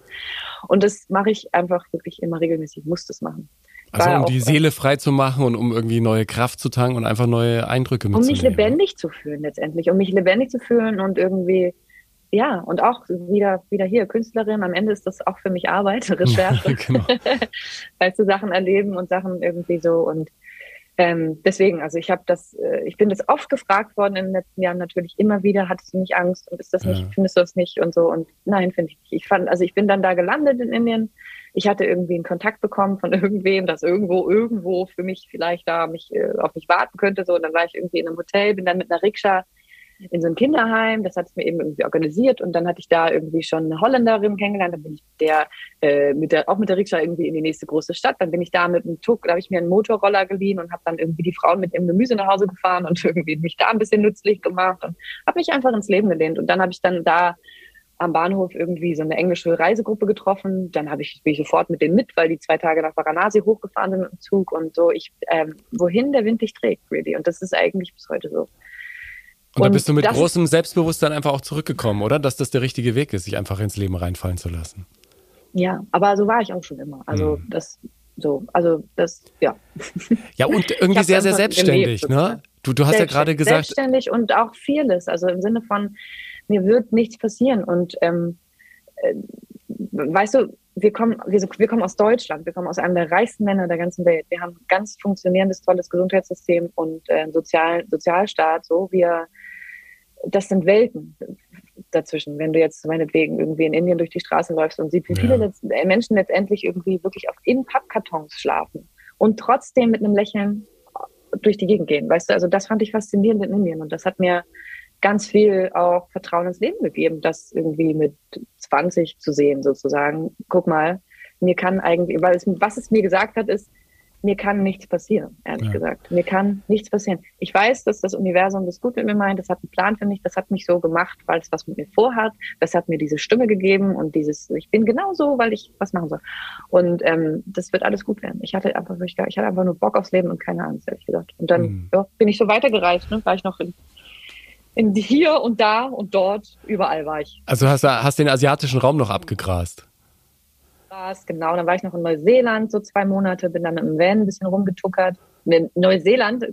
Und das mache ich einfach wirklich immer regelmäßig, muss das machen. Also um die Seele frei zu machen und um irgendwie neue Kraft zu tanken und einfach neue Eindrücke mitzunehmen. Um mich lebendig zu fühlen letztendlich, um mich lebendig zu fühlen und irgendwie ja, und auch wieder, wieder hier, Künstlerin, am Ende ist das auch für mich Arbeit, Recherche. genau. Weil du Sachen erleben und Sachen irgendwie so und ähm, deswegen, also ich habe das, äh, ich bin das oft gefragt worden in den letzten Jahren natürlich immer wieder, hattest du nicht Angst und ist das nicht, findest du das nicht und so und nein, finde ich nicht. Ich fand, also ich bin dann da gelandet in Indien. Ich hatte irgendwie einen Kontakt bekommen von irgendwem, das irgendwo, irgendwo für mich vielleicht da mich äh, auf mich warten könnte. So, und dann war ich irgendwie in einem Hotel, bin dann mit einer Rikscha in so ein Kinderheim. Das hat es mir eben irgendwie organisiert und dann hatte ich da irgendwie schon eine Holländerin kennengelernt. Dann bin ich der, äh, mit der auch mit der Rikscha irgendwie in die nächste große Stadt. Dann bin ich da mit einem Tuck, da habe ich mir einen Motorroller geliehen und habe dann irgendwie die Frauen mit ihrem Gemüse nach Hause gefahren und irgendwie mich da ein bisschen nützlich gemacht und habe mich einfach ins Leben gelehnt. Und dann habe ich dann da am Bahnhof irgendwie so eine englische Reisegruppe getroffen. Dann habe ich bin ich sofort mit denen mit, weil die zwei Tage nach Varanasi hochgefahren sind im Zug und so. Ich ähm, wohin der Wind dich trägt, really. Und das ist eigentlich bis heute so. Und, und da bist du mit großem Selbstbewusstsein einfach auch zurückgekommen, oder? Dass das der richtige Weg ist, sich einfach ins Leben reinfallen zu lassen. Ja, aber so war ich auch schon immer. Also hm. das so, also das, ja. Ja, und irgendwie sehr, sehr selbstständig, gelebt, ne? Du, du hast ja gerade gesagt. Selbstständig und auch fearless, also im Sinne von, mir wird nichts passieren. Und ähm, äh, weißt du, wir kommen, wir, wir, kommen aus Deutschland, wir kommen aus einem der reichsten Länder der ganzen Welt. Wir haben ein ganz funktionierendes, tolles Gesundheitssystem und äh, Sozial, Sozialstaat. So, wir, das sind Welten dazwischen. Wenn du jetzt meinetwegen irgendwie in Indien durch die Straße läufst und siehst, wie viele ja. Äh, Menschen letztendlich irgendwie wirklich auf in Pappkartons schlafen und trotzdem mit einem Lächeln durch die Gegend gehen. Weißt du, also das fand ich faszinierend in Indien und das hat mir ganz viel auch Vertrauen ins Leben gegeben, das irgendwie mit 20 zu sehen sozusagen. Guck mal, mir kann eigentlich, weil es, was es mir gesagt hat, ist, mir kann nichts passieren, ehrlich ja. gesagt. Mir kann nichts passieren. Ich weiß, dass das Universum das gut mit mir meint, das hat einen Plan für mich, das hat mich so gemacht, weil es was mit mir vorhat, das hat mir diese Stimme gegeben und dieses, ich bin genau so, weil ich was machen soll. Und ähm, das wird alles gut werden. Ich hatte einfach wirklich, ich hatte einfach nur Bock aufs Leben und keine Angst, ehrlich gesagt. Und dann mhm. ja, bin ich so weitergereist, ne? war ich noch in in hier und da und dort, überall war ich. Also hast du hast den asiatischen Raum noch abgegrast? Genau, dann war ich noch in Neuseeland so zwei Monate, bin dann mit dem Van ein bisschen rumgetuckert. In Neuseeland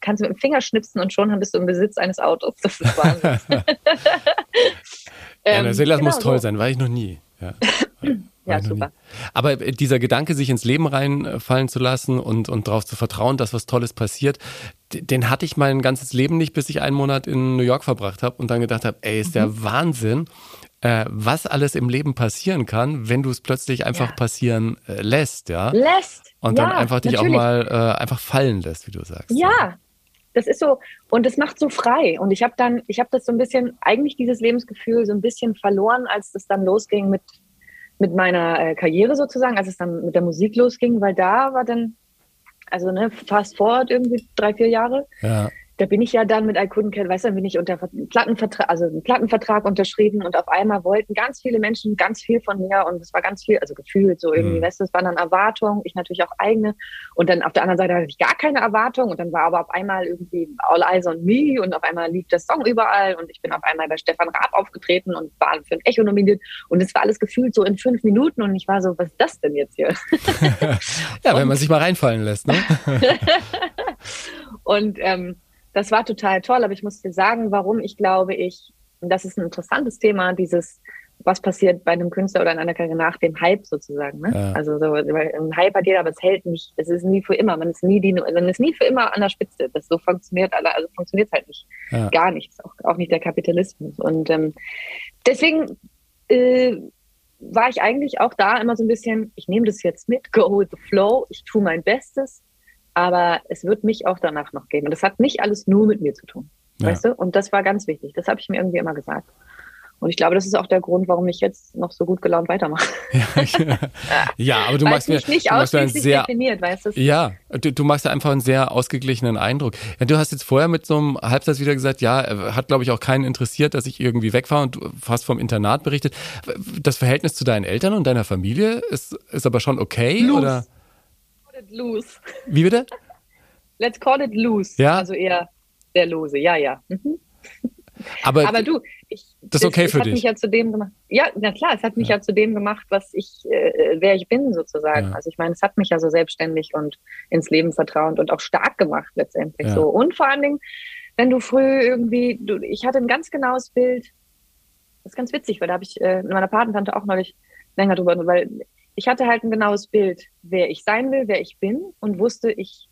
kannst du mit dem Finger schnipsen und schon bist du im Besitz eines Autos. Das ist Wahnsinn. ja, Neuseeland genau muss toll so. sein, war ich noch nie. Ja. Ja, super. Aber äh, dieser Gedanke, sich ins Leben reinfallen zu lassen und, und darauf zu vertrauen, dass was Tolles passiert, den hatte ich mein ganzes Leben nicht, bis ich einen Monat in New York verbracht habe und dann gedacht habe, ey, ist der mhm. Wahnsinn, äh, was alles im Leben passieren kann, wenn du es plötzlich einfach ja. passieren äh, lässt, ja. Lässt. Und dann einfach dich natürlich. auch mal äh, einfach fallen lässt, wie du sagst. Ja, das ist so und es macht so frei und ich habe dann ich habe das so ein bisschen eigentlich dieses Lebensgefühl so ein bisschen verloren als das dann losging mit mit meiner äh, Karriere sozusagen, als es dann mit der Musik losging, weil da war dann, also ne, fast forward irgendwie drei, vier Jahre. Ja da bin ich ja dann mit Care, weißt du, bin ich unter Plattenvertrag, also einen Plattenvertrag unterschrieben und auf einmal wollten ganz viele Menschen ganz viel von mir und es war ganz viel, also gefühlt so irgendwie, mhm. weißt du, es waren dann Erwartungen, ich natürlich auch eigene und dann auf der anderen Seite hatte ich gar keine Erwartung und dann war aber auf einmal irgendwie All Eyes on Me und auf einmal lief der Song überall und ich bin auf einmal bei Stefan Raab aufgetreten und war für ein Echo nominiert und es war alles gefühlt so in fünf Minuten und ich war so, was ist das denn jetzt hier? ja, wenn man sich mal reinfallen lässt, ne? und ähm, das war total toll, aber ich muss dir sagen, warum ich glaube, ich, das ist ein interessantes Thema, dieses, was passiert bei einem Künstler oder in einer Karriere nach dem Hype sozusagen. Ne? Ja. Also so, ein Hype hat jeder, aber es hält nicht, es ist nie für immer. Man ist nie die, man ist nie für immer an der Spitze. Das so funktioniert alle, also funktioniert halt nicht. Ja. Gar nichts, auch, auch nicht der Kapitalismus. Und ähm, deswegen äh, war ich eigentlich auch da immer so ein bisschen, ich nehme das jetzt mit, go with the flow, ich tue mein Bestes aber es wird mich auch danach noch geben. Und das hat nicht alles nur mit mir zu tun. Ja. Weißt du? Und das war ganz wichtig. Das habe ich mir irgendwie immer gesagt. Und ich glaube, das ist auch der Grund, warum ich jetzt noch so gut gelaunt weitermache. Ja, ja aber du Weil machst mir, nicht du machst mir sehr, definiert, weißt du? Ja, du, du machst ja einfach einen sehr ausgeglichenen Eindruck. Ja, du hast jetzt vorher mit so einem Halbsatz wieder gesagt, ja, hat glaube ich auch keinen interessiert, dass ich irgendwie weg war und du hast vom Internat berichtet. Das Verhältnis zu deinen Eltern und deiner Familie ist, ist aber schon okay, loose. oder? Let's call it loose. Wie bitte? Let's call it loose. Ja. Also eher der lose, ja, ja. Mhm. Aber, aber du, ich, das ist okay es, für es dich. Hat mich ja zu dem gemacht. Ja, na klar, es hat mich ja, ja zu dem gemacht, was ich, äh, wer ich bin sozusagen. Ja. Also ich meine, es hat mich ja so selbstständig und ins Leben vertrauend und auch stark gemacht letztendlich so. Und vor allen Dingen, wenn du früh irgendwie, du, ich hatte ein ganz genaues Bild. Das ist ganz witzig, weil da habe ich äh, mit meiner Patentante auch neulich länger drüber, weil ich hatte halt ein genaues Bild, wer ich sein will, wer ich bin und wusste ich,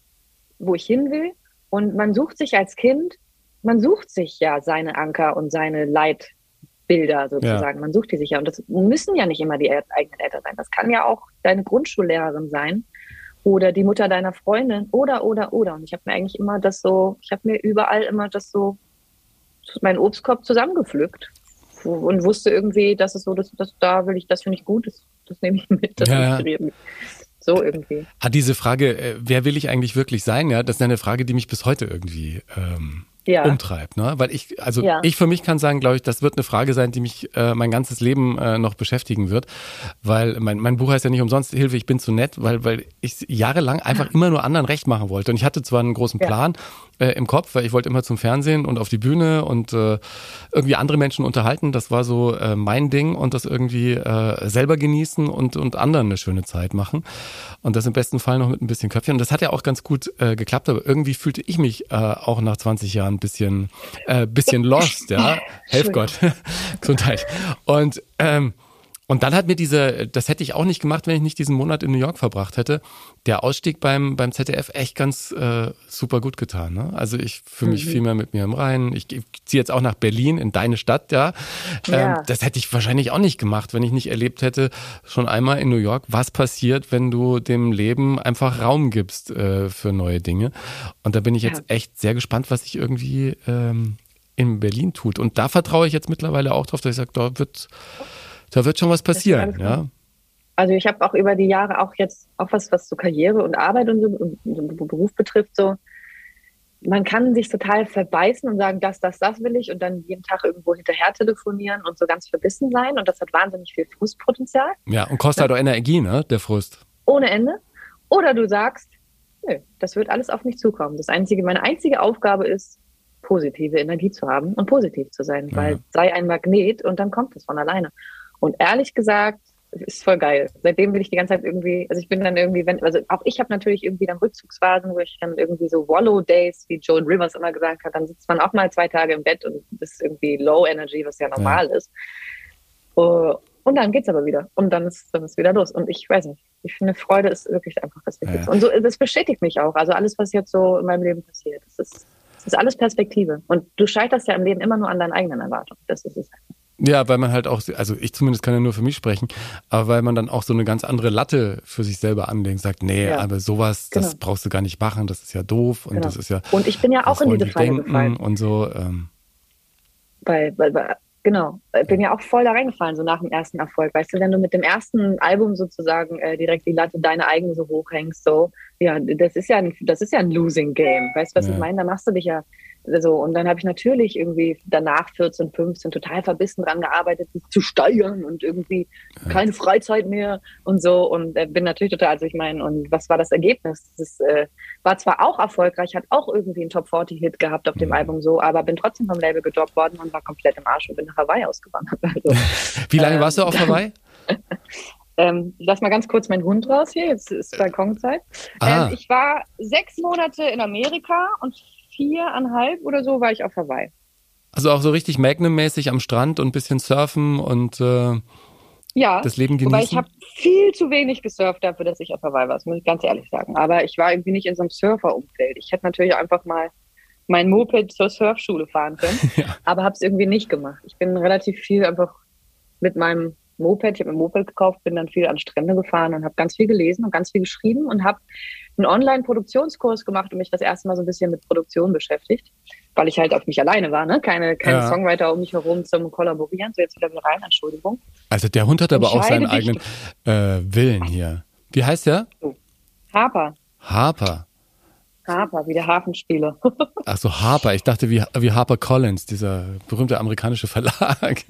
wo ich hin will. Und man sucht sich als Kind man sucht sich ja seine Anker und seine Leitbilder sozusagen. Ja. Man sucht die sich ja. Und das müssen ja nicht immer die eigenen Eltern sein. Das kann ja auch deine Grundschullehrerin sein oder die Mutter deiner Freundin oder, oder, oder. Und ich habe mir eigentlich immer das so, ich habe mir überall immer das so, meinen Obstkorb zusammengepflückt und wusste irgendwie, dass es so, dass, dass da will ich, das finde ich gut, das, das nehme ich mit, das ja, inspiriert mich. So irgendwie. Hat diese Frage, äh, wer will ich eigentlich wirklich sein? Ja, das ist eine Frage, die mich bis heute irgendwie ähm, ja. umtreibt. Ne? Weil ich, also ja. ich für mich kann sagen, glaube ich, das wird eine Frage sein, die mich äh, mein ganzes Leben äh, noch beschäftigen wird. Weil mein, mein Buch heißt ja nicht umsonst Hilfe, ich bin zu nett, weil, weil ich jahrelang einfach immer nur anderen recht machen wollte. Und ich hatte zwar einen großen Plan, äh, im Kopf, weil ich wollte immer zum Fernsehen und auf die Bühne und äh, irgendwie andere Menschen unterhalten. Das war so äh, mein Ding und das irgendwie äh, selber genießen und, und anderen eine schöne Zeit machen. Und das im besten Fall noch mit ein bisschen Köpfchen. Und das hat ja auch ganz gut äh, geklappt, aber irgendwie fühlte ich mich äh, auch nach 20 Jahren ein bisschen, äh, bisschen lost, ja. Helf Gott. Gesundheit. Und ähm, und dann hat mir diese, das hätte ich auch nicht gemacht, wenn ich nicht diesen Monat in New York verbracht hätte, der Ausstieg beim, beim ZDF echt ganz äh, super gut getan. Ne? Also ich fühle mich mhm. viel mehr mit mir im Reinen. Ich, ich ziehe jetzt auch nach Berlin, in deine Stadt, ja. ja. Ähm, das hätte ich wahrscheinlich auch nicht gemacht, wenn ich nicht erlebt hätte, schon einmal in New York, was passiert, wenn du dem Leben einfach Raum gibst äh, für neue Dinge. Und da bin ich jetzt ja. echt sehr gespannt, was sich irgendwie ähm, in Berlin tut. Und da vertraue ich jetzt mittlerweile auch drauf, dass ich sage, da wird da wird schon was passieren, ja. Also ich habe auch über die Jahre auch jetzt auch was, was so Karriere und Arbeit und so und, und Beruf betrifft, so man kann sich total verbeißen und sagen, das, das, das will ich und dann jeden Tag irgendwo hinterher telefonieren und so ganz verbissen sein und das hat wahnsinnig viel Frustpotenzial. Ja, und kostet halt auch Energie, ne, der Frust. Ohne Ende. Oder du sagst, nö, das wird alles auf mich zukommen. Das einzige, meine einzige Aufgabe ist, positive Energie zu haben und positiv zu sein, weil ja. sei ein Magnet und dann kommt es von alleine. Und ehrlich gesagt, ist voll geil. Seitdem bin ich die ganze Zeit irgendwie, also ich bin dann irgendwie, wenn, also auch ich habe natürlich irgendwie dann Rückzugsphasen, wo ich dann irgendwie so Wallow Days, wie Joan Rivers immer gesagt hat, dann sitzt man auch mal zwei Tage im Bett und ist irgendwie Low Energy, was ja normal ja. ist. Uh, und dann geht's aber wieder. Und dann ist, dann ist wieder los. Und ich weiß nicht. Ich finde, Freude ist wirklich einfach das Wichtigste. Ja. Und so, das bestätigt mich auch. Also alles, was jetzt so in meinem Leben passiert, das ist, das ist alles Perspektive. Und du scheiterst ja im Leben immer nur an deinen eigenen Erwartungen. Das ist es. Ja, weil man halt auch, also ich zumindest kann ja nur für mich sprechen, aber weil man dann auch so eine ganz andere Latte für sich selber anlegt, sagt, nee, ja. aber sowas, genau. das brauchst du gar nicht machen, das ist ja doof und genau. das ist ja. Und ich bin ja auch in diese Falle gefallen. Und so. Ähm. Weil, weil, weil, genau, ich bin ja auch voll da reingefallen, so nach dem ersten Erfolg. Weißt du, wenn du mit dem ersten Album sozusagen äh, direkt die Latte deine eigene so hochhängst, so, ja, das ist ja ein, das ist ja ein Losing Game. Weißt du, was ja. ich meine? Da machst du dich ja so, und dann habe ich natürlich irgendwie danach 14, 15 total verbissen dran gearbeitet, sich zu steigern und irgendwie keine Freizeit mehr und so. Und äh, bin natürlich total, also ich meine, und was war das Ergebnis? Das äh, war zwar auch erfolgreich, hat auch irgendwie einen Top 40-Hit gehabt auf dem mhm. Album so, aber bin trotzdem vom Label gedroppt worden und war komplett im Arsch und bin nach Hawaii ausgewandert. Also, Wie lange ähm, warst du auf Hawaii? Ähm, lass mal ganz kurz meinen Hund raus hier, jetzt ist Balkonzeit. Ah. Ähm, ich war sechs Monate in Amerika und viereinhalb oder so war ich auf Hawaii. Also auch so richtig Magnum-mäßig am Strand und ein bisschen surfen und äh, ja, das Leben genießen? Wobei ich habe viel zu wenig gesurft dafür, dass ich auf Hawaii war, das muss ich ganz ehrlich sagen. Aber ich war irgendwie nicht in so einem Surfer-Umfeld. Ich hätte natürlich einfach mal mein Moped zur Surfschule fahren können, ja. aber habe es irgendwie nicht gemacht. Ich bin relativ viel einfach mit meinem Moped. Ich habe ein Moped gekauft, bin dann viel an Strände gefahren und habe ganz viel gelesen und ganz viel geschrieben und habe einen Online-Produktionskurs gemacht und mich das erste Mal so ein bisschen mit Produktion beschäftigt, weil ich halt auf mich alleine war, ne? Keine, keine ja. Songwriter um mich herum zum Kollaborieren. So jetzt wieder wieder rein, Entschuldigung. Also der Hund hat aber auch seinen eigenen äh, Willen hier. Wie heißt der? Harper. Harper. Harper, wie der Hafenspieler. Ach so, Harper. Ich dachte wie, wie Harper Collins, dieser berühmte amerikanische Verlag.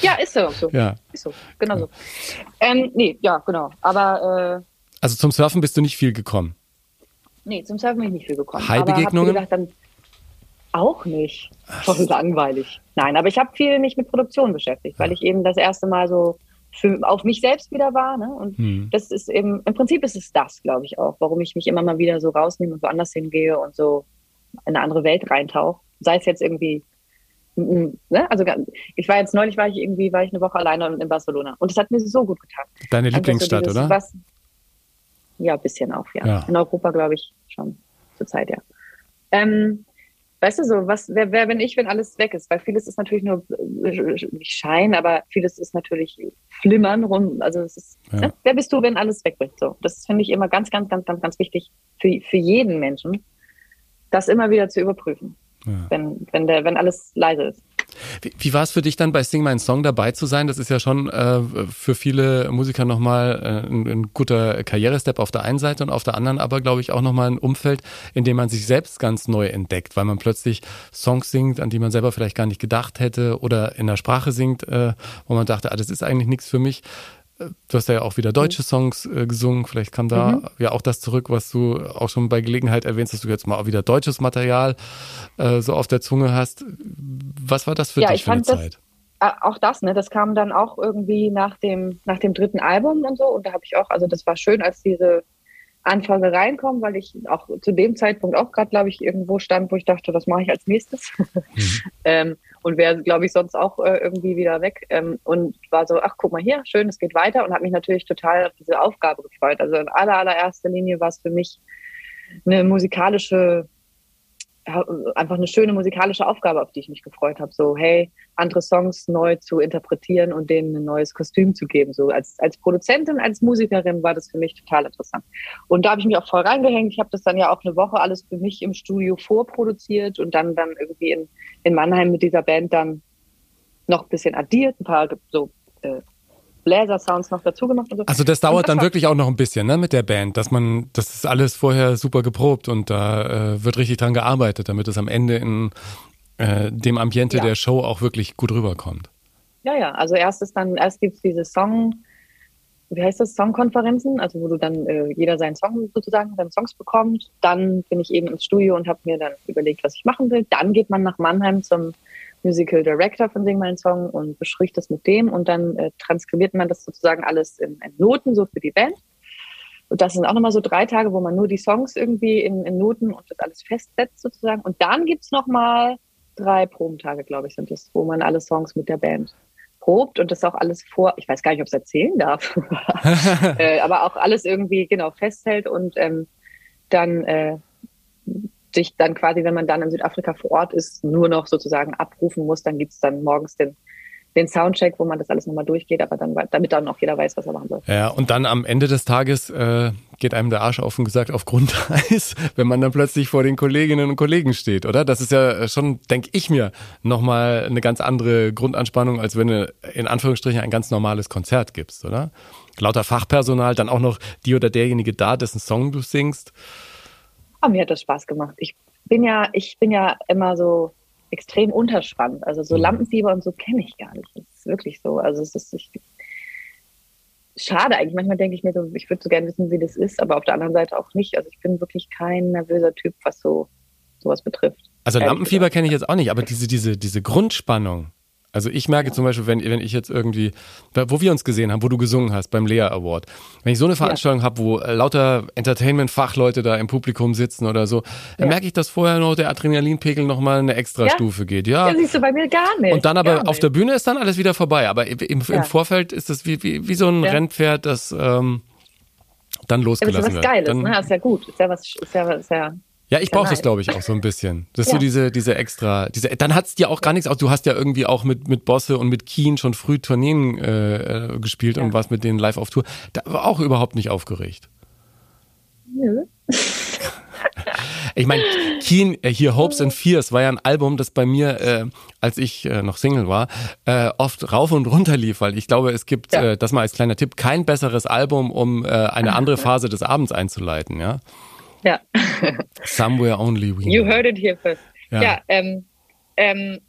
Ja, ist so. so. Ja. Ist so, genau so. Ähm, nee, ja, genau. Aber. Äh, also zum Surfen bist du nicht viel gekommen? Nee, zum Surfen bin ich nicht viel gekommen. High-Begegnungen? Auch nicht. Voll langweilig. Nein, aber ich habe viel mich mit Produktion beschäftigt, weil ich eben das erste Mal so für, auf mich selbst wieder war. Ne? Und hm. das ist eben, im Prinzip ist es das, glaube ich, auch, warum ich mich immer mal wieder so rausnehme und woanders hingehe und so in eine andere Welt reintauche. Sei es jetzt irgendwie, ne? also ich war jetzt neulich, war ich irgendwie, war ich eine Woche alleine in Barcelona und es hat mir so gut getan. Deine also Lieblingsstadt, oder? Was, ja, ein bisschen auch, ja. ja. In Europa, glaube ich, schon zur Zeit, ja. Ähm, weißt du so, was, wer, wer bin ich, wenn alles weg ist? Weil vieles ist natürlich nur nicht Schein, aber vieles ist natürlich Flimmern rum. Also es ist, ja. ne? wer bist du, wenn alles wegbricht? So, das finde ich immer ganz, ganz, ganz, ganz, ganz wichtig für, für jeden Menschen, das immer wieder zu überprüfen, ja. wenn, wenn, der, wenn alles leise ist. Wie, wie war es für dich dann bei Sing My Song dabei zu sein? Das ist ja schon äh, für viele Musiker nochmal äh, ein, ein guter Karrierestep auf der einen Seite und auf der anderen aber, glaube ich, auch nochmal ein Umfeld, in dem man sich selbst ganz neu entdeckt, weil man plötzlich Songs singt, an die man selber vielleicht gar nicht gedacht hätte oder in der Sprache singt, äh, wo man dachte, ah, das ist eigentlich nichts für mich. Du hast ja auch wieder deutsche mhm. Songs äh, gesungen. Vielleicht kam da mhm. ja auch das zurück, was du auch schon bei Gelegenheit erwähnst, dass du jetzt mal auch wieder deutsches Material äh, so auf der Zunge hast. Was war das für ja, dich für eine Zeit? Das, äh, auch das, ne? Das kam dann auch irgendwie nach dem, nach dem dritten Album und so. Und da habe ich auch, also das war schön, als diese Anfrage reinkommen, weil ich auch zu dem Zeitpunkt auch gerade, glaube ich, irgendwo stand, wo ich dachte, was mache ich als nächstes? Mhm. ähm, und wäre, glaube ich, sonst auch äh, irgendwie wieder weg. Ähm, und war so, ach, guck mal hier, schön, es geht weiter und habe mich natürlich total auf diese Aufgabe gefreut. Also in aller, allererster Linie war es für mich eine musikalische einfach eine schöne musikalische Aufgabe, auf die ich mich gefreut habe. So, hey, andere Songs neu zu interpretieren und denen ein neues Kostüm zu geben. So als, als Produzentin, als Musikerin war das für mich total interessant. Und da habe ich mich auch voll reingehängt. Ich habe das dann ja auch eine Woche alles für mich im Studio vorproduziert und dann, dann irgendwie in, in Mannheim mit dieser Band dann noch ein bisschen addiert, ein paar so äh, Bläser-Sounds noch dazu gemacht. Und so. Also das dauert das dann wirklich auch noch ein bisschen, ne, mit der Band, dass man, das ist alles vorher super geprobt und da äh, wird richtig dran gearbeitet, damit es am Ende in äh, dem Ambiente ja. der Show auch wirklich gut rüberkommt. Ja, ja, also erst ist dann, erst gibt es diese Song, wie heißt das, Songkonferenzen, also wo du dann äh, jeder seinen Song sozusagen, seine Songs bekommt. Dann bin ich eben ins Studio und habe mir dann überlegt, was ich machen will. Dann geht man nach Mannheim zum Musical Director von Sing meinen Song und bespricht das mit dem und dann äh, transkribiert man das sozusagen alles in, in, Noten so für die Band. Und das sind auch nochmal so drei Tage, wo man nur die Songs irgendwie in, in Noten und das alles festsetzt sozusagen. Und dann gibt's nochmal drei Probentage, glaube ich, sind das, wo man alle Songs mit der Band probt und das auch alles vor, ich weiß gar nicht, ob es erzählen darf, äh, aber auch alles irgendwie genau festhält und ähm, dann äh, sich dann quasi, wenn man dann in Südafrika vor Ort ist, nur noch sozusagen abrufen muss. Dann gibt es dann morgens den, den Soundcheck, wo man das alles nochmal durchgeht, aber dann, damit dann auch jeder weiß, was er machen soll. Ja, und dann am Ende des Tages äh, geht einem der Arsch offen gesagt auf Grundeis, wenn man dann plötzlich vor den Kolleginnen und Kollegen steht, oder? Das ist ja schon, denke ich mir, nochmal eine ganz andere Grundanspannung, als wenn du in Anführungsstrichen ein ganz normales Konzert gibst, oder? Lauter Fachpersonal, dann auch noch die oder derjenige da, dessen Song du singst. Oh, mir hat das Spaß gemacht. Ich bin ja, ich bin ja immer so extrem unterspannend. Also so mhm. Lampenfieber und so kenne ich gar nicht. Das ist wirklich so. Also es ist ich, schade eigentlich. Manchmal denke ich mir so, ich würde so gerne wissen, wie das ist, aber auf der anderen Seite auch nicht. Also ich bin wirklich kein nervöser Typ, was so sowas betrifft. Also Lampenfieber kenne ich jetzt auch nicht, aber diese, diese, diese Grundspannung, also ich merke zum Beispiel, wenn, wenn ich jetzt irgendwie, wo wir uns gesehen haben, wo du gesungen hast beim Lea Award, wenn ich so eine Veranstaltung ja. habe, wo lauter Entertainment-Fachleute da im Publikum sitzen oder so, dann ja. merke ich, dass vorher noch der Adrenalinpegel nochmal eine extra ja. Stufe geht. Ja. ja, siehst du bei mir gar nicht. Und dann aber auf der Bühne ist dann alles wieder vorbei. Aber im, im Vorfeld ist das wie, wie, wie so ein Rennpferd, das ähm, dann losgelassen wird. Ja, das ist was Geiles, dann, ne? Ist ja gut. Ist ja was, ist ja, ist ja Ja, ich brauche das, glaube ich, auch so ein bisschen. Das ist ja. so diese, diese extra, diese, dann hat's dir auch gar nichts aus. Du hast ja irgendwie auch mit, mit Bosse und mit Keen schon früh Tourneen äh, gespielt ja. und warst mit denen live auf Tour. Da war auch überhaupt nicht aufgeregt. Nö. Ich meine, Keen, äh, hier Hopes and Fears war ja ein Album, das bei mir, äh, als ich äh, noch Single war, äh, oft rauf und runter lief, weil ich glaube, es gibt, ja. äh, das mal als kleiner Tipp, kein besseres Album, um äh, eine andere Phase des Abends einzuleiten, ja. Ja. Somewhere only we You heard it here first. Ja, ja ähm, ähm,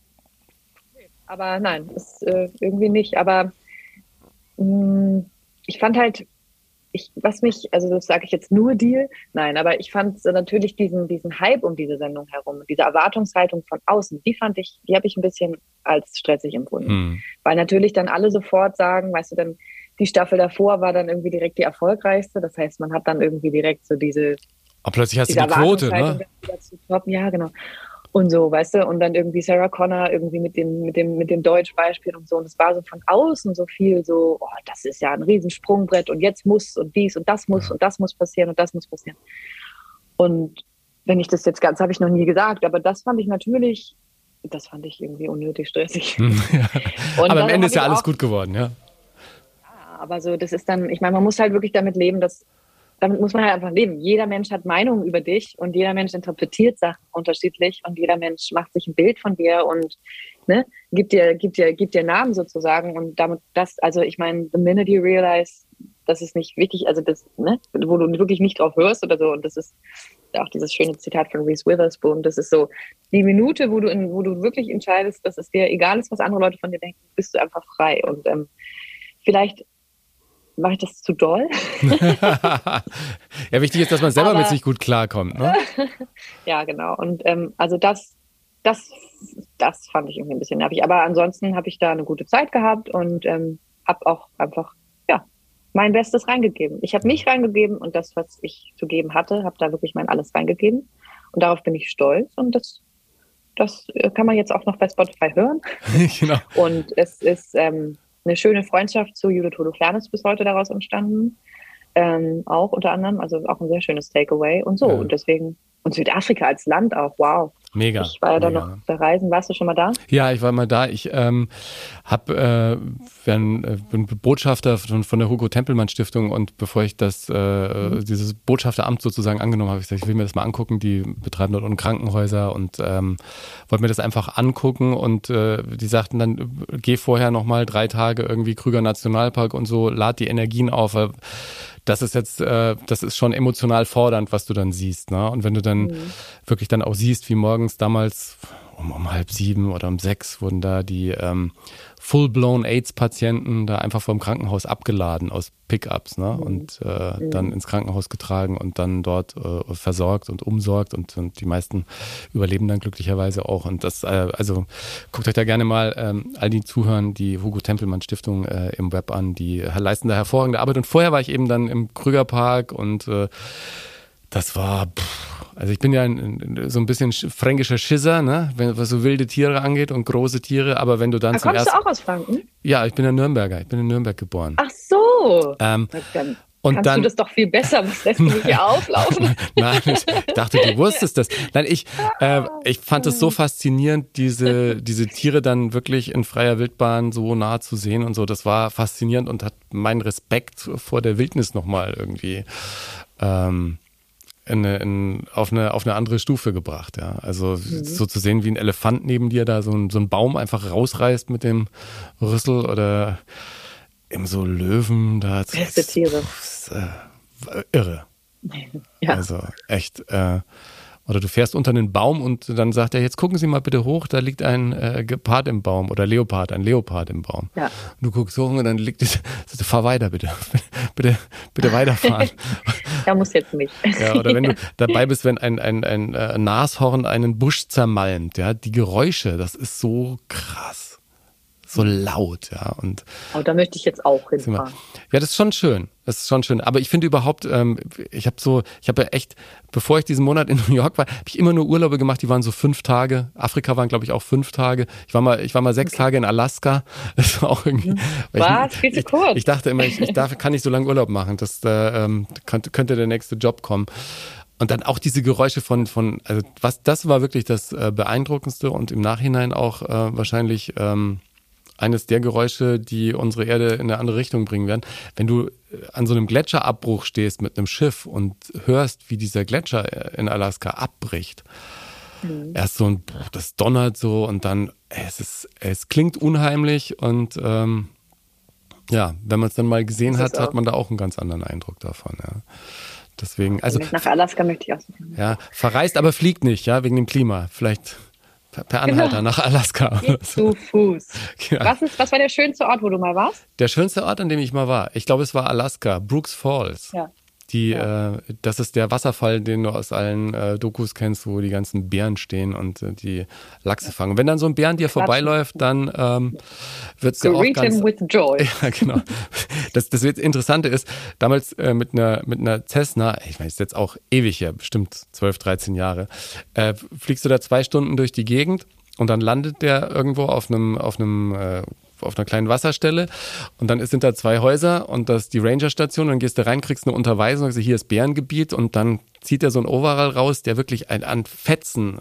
aber nein, ist, äh, irgendwie nicht. Aber mh, mm, ich fand halt, ich, was mich, also das sage ich jetzt nur dir, nein, aber ich fand so natürlich diesen, diesen Hype um diese Sendung herum, diese Erwartungshaltung von außen, die fand ich, die habe ich ein bisschen als stressig empfunden. Hm. Weil natürlich dann alle sofort sagen, weißt du, dann die Staffel davor war dann irgendwie direkt die erfolgreichste. Das heißt, man hat dann irgendwie direkt so diese aber plötzlich hast du die Quote, ne? Ja, genau. Und so, weißt du, und dann irgendwie Sarah Connor irgendwie mit dem, mit dem, mit dem Deutsch-Beispiel und so. Und es war so von außen so viel so, oh, das ist ja ein Riesensprungbrett und jetzt muss und dies und das muss ja. und das muss passieren und das muss passieren. Und wenn ich das jetzt ganz, habe ich noch nie gesagt, aber das fand ich natürlich, das fand ich irgendwie unnötig stressig. ja. aber am Ende ist ja alles gut geworden, ja. Ja, aber so, das ist dann, ich meine, man muss halt wirklich damit leben, dass damit muss man halt einfach leben. Jeder Mensch hat Meinungen über dich und jeder Mensch interpretiert Sachen unterschiedlich und jeder Mensch macht sich ein Bild von dir und ne, gibt dir, gibt dir, gibt dir Namen sozusagen und damit das, also ich meine, the minute you realize, das ist nicht wichtig, also das, ne, wo du wirklich nicht drauf hörst oder so und das ist auch dieses schöne Zitat von Reese Witherspoon, das ist so, die Minute, wo du, in, wo du wirklich entscheidest, dass es dir egal ist, was andere Leute von dir denken, bist du einfach frei und ähm, vielleicht mache ich das zu doll? ja, wichtig ist, dass man selber Aber, mit sich gut klarkommt. Ne? ja, genau. Und ähm, also das, das, das fand ich irgendwie ein bisschen nervig. Aber ansonsten habe ich da eine gute Zeit gehabt und ähm, habe auch einfach ja mein Bestes reingegeben. Ich habe mich reingegeben und das, was ich zu geben hatte, habe da wirklich mein alles reingegeben. Und darauf bin ich stolz und das das kann man jetzt auch noch bei Spotify hören. genau. Und es ist, ähm, eine schöne Freundschaft zu Judith Holofernes ist bis heute daraus entstanden. Ähm, auch unter anderem, also auch ein sehr schönes Takeaway und so. Ja. Und deswegen, und Südafrika als Land auch, wow. Mega. Ich war ja da noch bei Reisen. Warst du schon mal da? Ja, ich war mal da. Ich ähm, hab, äh, bin, äh, bin Botschafter von, von, der Hugo Tempelmann Stiftung und bevor ich das, äh, mhm. dieses Botschafteramt sozusagen angenommen habe, ich gesagt, ich will mir das mal angucken. Die betreiben dort unten Krankenhäuser und ähm, wollte mir das einfach angucken und äh, die sagten dann, geh vorher nochmal drei Tage irgendwie Krüger Nationalpark und so, lad die Energien auf das ist jetzt, äh, das ist schon emotional fordernd, was du dann siehst. Ne? Und wenn du dann mhm. wirklich dann auch siehst, wie morgens damals um, um halb sieben oder um sechs wurden da die ähm, full-blown AIDS-Patienten da einfach vom Krankenhaus abgeladen aus Pickups ne? Mhm. und äh, mhm. dann ins Krankenhaus getragen und dann dort äh, versorgt und umsorgt und, und, die meisten überleben dann glücklicherweise auch. Und das, äh, also guckt euch da gerne mal ähm, all die zuhören, die Hugo Tempelmann Stiftung äh, im Web an, die leisten da hervorragende Arbeit. Und vorher war ich eben dann im Krügerpark und äh, das war, pff, also ich bin ja ein, so ein bisschen fränkischer Schisser, ne? Wenn, was so wilde Tiere angeht und große Tiere, aber wenn du dann aber zum kommst ersten... du auch aus Franken? Ja, ich bin ein Nürnberger, ich bin in Nürnberg geboren. Ach so. Ähm, dann und Kannst dann, du das doch viel besser, was lässt du mich hier auflaufen? Nein, ich dachte, du wusstest das. Nein, ich, äh, ich fand es so faszinierend, diese, diese Tiere dann wirklich in freier Wildbahn so nah zu sehen und so. Das war faszinierend und hat meinen Respekt vor der Wildnis nochmal irgendwie ähm, in, in, auf, eine, auf eine andere Stufe gebracht. Ja. Also mhm. so zu sehen, wie ein Elefant neben dir da so ein, so ein Baum einfach rausreißt mit dem Rüssel oder eben so Löwen da. Beste Tiere. Ist, äh, irre. Ja. Also echt. Äh, oder du fährst unter einen Baum und dann sagt er, jetzt gucken Sie mal bitte hoch, da liegt ein äh, Gepard im Baum oder Leopard, ein Leopard im Baum. Ja. Und du guckst hoch und dann liegt es, fahr weiter bitte, bitte, bitte weiterfahren. da muss jetzt nicht. Ja, oder wenn du dabei bist, wenn ein, ein, ein, ein äh, Nashorn einen Busch zermalmt, ja, die Geräusche, das ist so krass so laut, ja. Und oh, da möchte ich jetzt auch hinfahren. Ja, das ist schon schön. Das ist schon schön. Aber ich finde überhaupt, ähm, ich habe so, ich habe ja echt, bevor ich diesen Monat in New York war, habe ich immer nur Urlaube gemacht, die waren so fünf Tage. Afrika waren, glaube ich, auch fünf Tage. Ich war mal, ich war mal sechs okay. Tage in Alaska. Das war auch irgendwie. Was? Ich, Viel zu kurz. Ich, ich, dachte immer, ich, ich darf, kann nicht so lange Urlaub machen. Das äh, ähm, könnte, könnte der nächste Job kommen. und dann auch diese Geräusche von, von, also was, das war wirklich das äh, Beeindruckendste und im Nachhinein auch äh, wahrscheinlich ähm, eines der Geräusche, die unsere Erde in eine andere Richtung bringen werden. Wenn du äh, an so einem Gletscherabbruch stehst mit einem Schiff und hörst, wie dieser Gletscher äh, in Alaska abbricht, mhm. erst so ein, das donnert so und dann, es ist, es klingt unheimlich und ähm, ja, wenn man es dann mal gesehen hat, hat man da auch einen ganz anderen Eindruck davon. Ja. Deswegen, also. Nach Alaska möchte ich auch. Ja, verreist, aber fliegt nicht, ja, wegen dem Klima. Vielleicht per Anhalter genau. nach Alaska. Zu Fuß. Ja. Was, ist, was war der schönste Ort, wo du mal warst? Der schönste Ort, an dem ich mal war. Ich glaube, es war Alaska, Brooks Falls. Ja. Die, ja. äh, das ist der Wasserfall, den du aus allen äh, Dokus kennst, wo die ganzen Bären stehen und äh, die Lachse fangen. wenn dann so ein Bär an dir vorbeiläuft, dann ähm, wird es ja auch ganz... with joy. Ja, genau. Das, das Interessante ist, damals äh, mit einer mit einer Cessna, ich weiß jetzt auch ewig her, bestimmt 12, 13 Jahre, äh, fliegst du da zwei Stunden durch die Gegend und dann landet der irgendwo auf einem auf einem äh, auf einer kleinen Wasserstelle und dann sind da zwei Häuser und das ist die Rangerstation und dann gehst du rein, kriegst eine Unterweisung, sagst, hier ist Bärengebiet und dann zieht er so ein Overall raus, der wirklich ein, an Fetzen.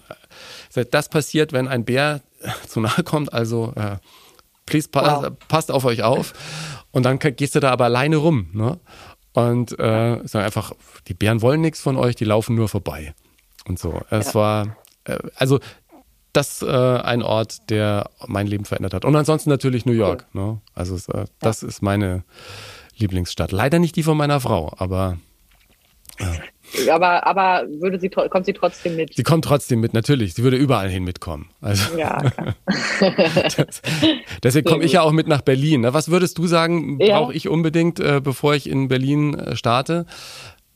Das passiert, wenn ein Bär zu nahe kommt, also äh, please pa wow. passt auf euch auf und dann gehst du da aber alleine rum, ne? Und äh, sagen einfach, die Bären wollen nichts von euch, die laufen nur vorbei. Und so. Es ja. war, äh, also das äh, ein Ort, der mein Leben verändert hat. Und ansonsten natürlich New York. Cool. Ne? Also äh, das ist meine Lieblingsstadt. Leider nicht die von meiner Frau, aber. Äh. Aber, aber würde sie, kommt sie trotzdem mit? Sie kommt trotzdem mit, natürlich. Sie würde überall hin mitkommen. Also, ja, das, deswegen komme ich ja auch mit nach Berlin. Was würdest du sagen, ja. brauche ich unbedingt, äh, bevor ich in Berlin äh, starte?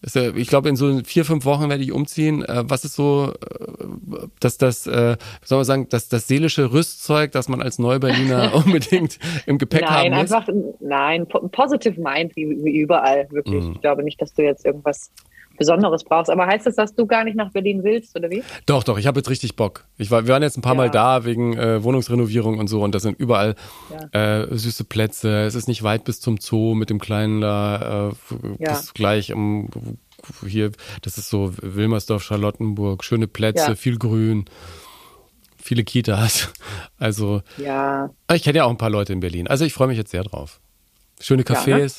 Ich glaube, in so vier, fünf Wochen werde ich umziehen. Äh, was ist so, äh, dass das, äh, soll man sagen, dass das seelische Rüstzeug, das man als Neuberliner unbedingt im Gepäck nein, haben muss? Einfach, nein, positive mind wie, wie überall, wirklich. Mm. Ich glaube nicht, dass du jetzt irgendwas Besonderes brauchst. Aber heißt das, dass du gar nicht nach Berlin willst, oder wie? Doch, doch, ich habe jetzt richtig Bock. Ich war, wir waren jetzt ein paar ja. Mal da wegen äh, Wohnungsrenovierung und so und da sind überall ja. äh, süße Plätze. Es ist nicht weit bis zum Zoo mit dem Kleinen da, äh, ja. gleich um hier, das ist so Wilmersdorf, Charlottenburg, schöne Plätze, viel Grün viele Kitas. Also, ja. ich kenne ja auch ein paar Leute in Berlin. Also, ich freue mich jetzt sehr drauf. Schöne Cafés. Ja, ne?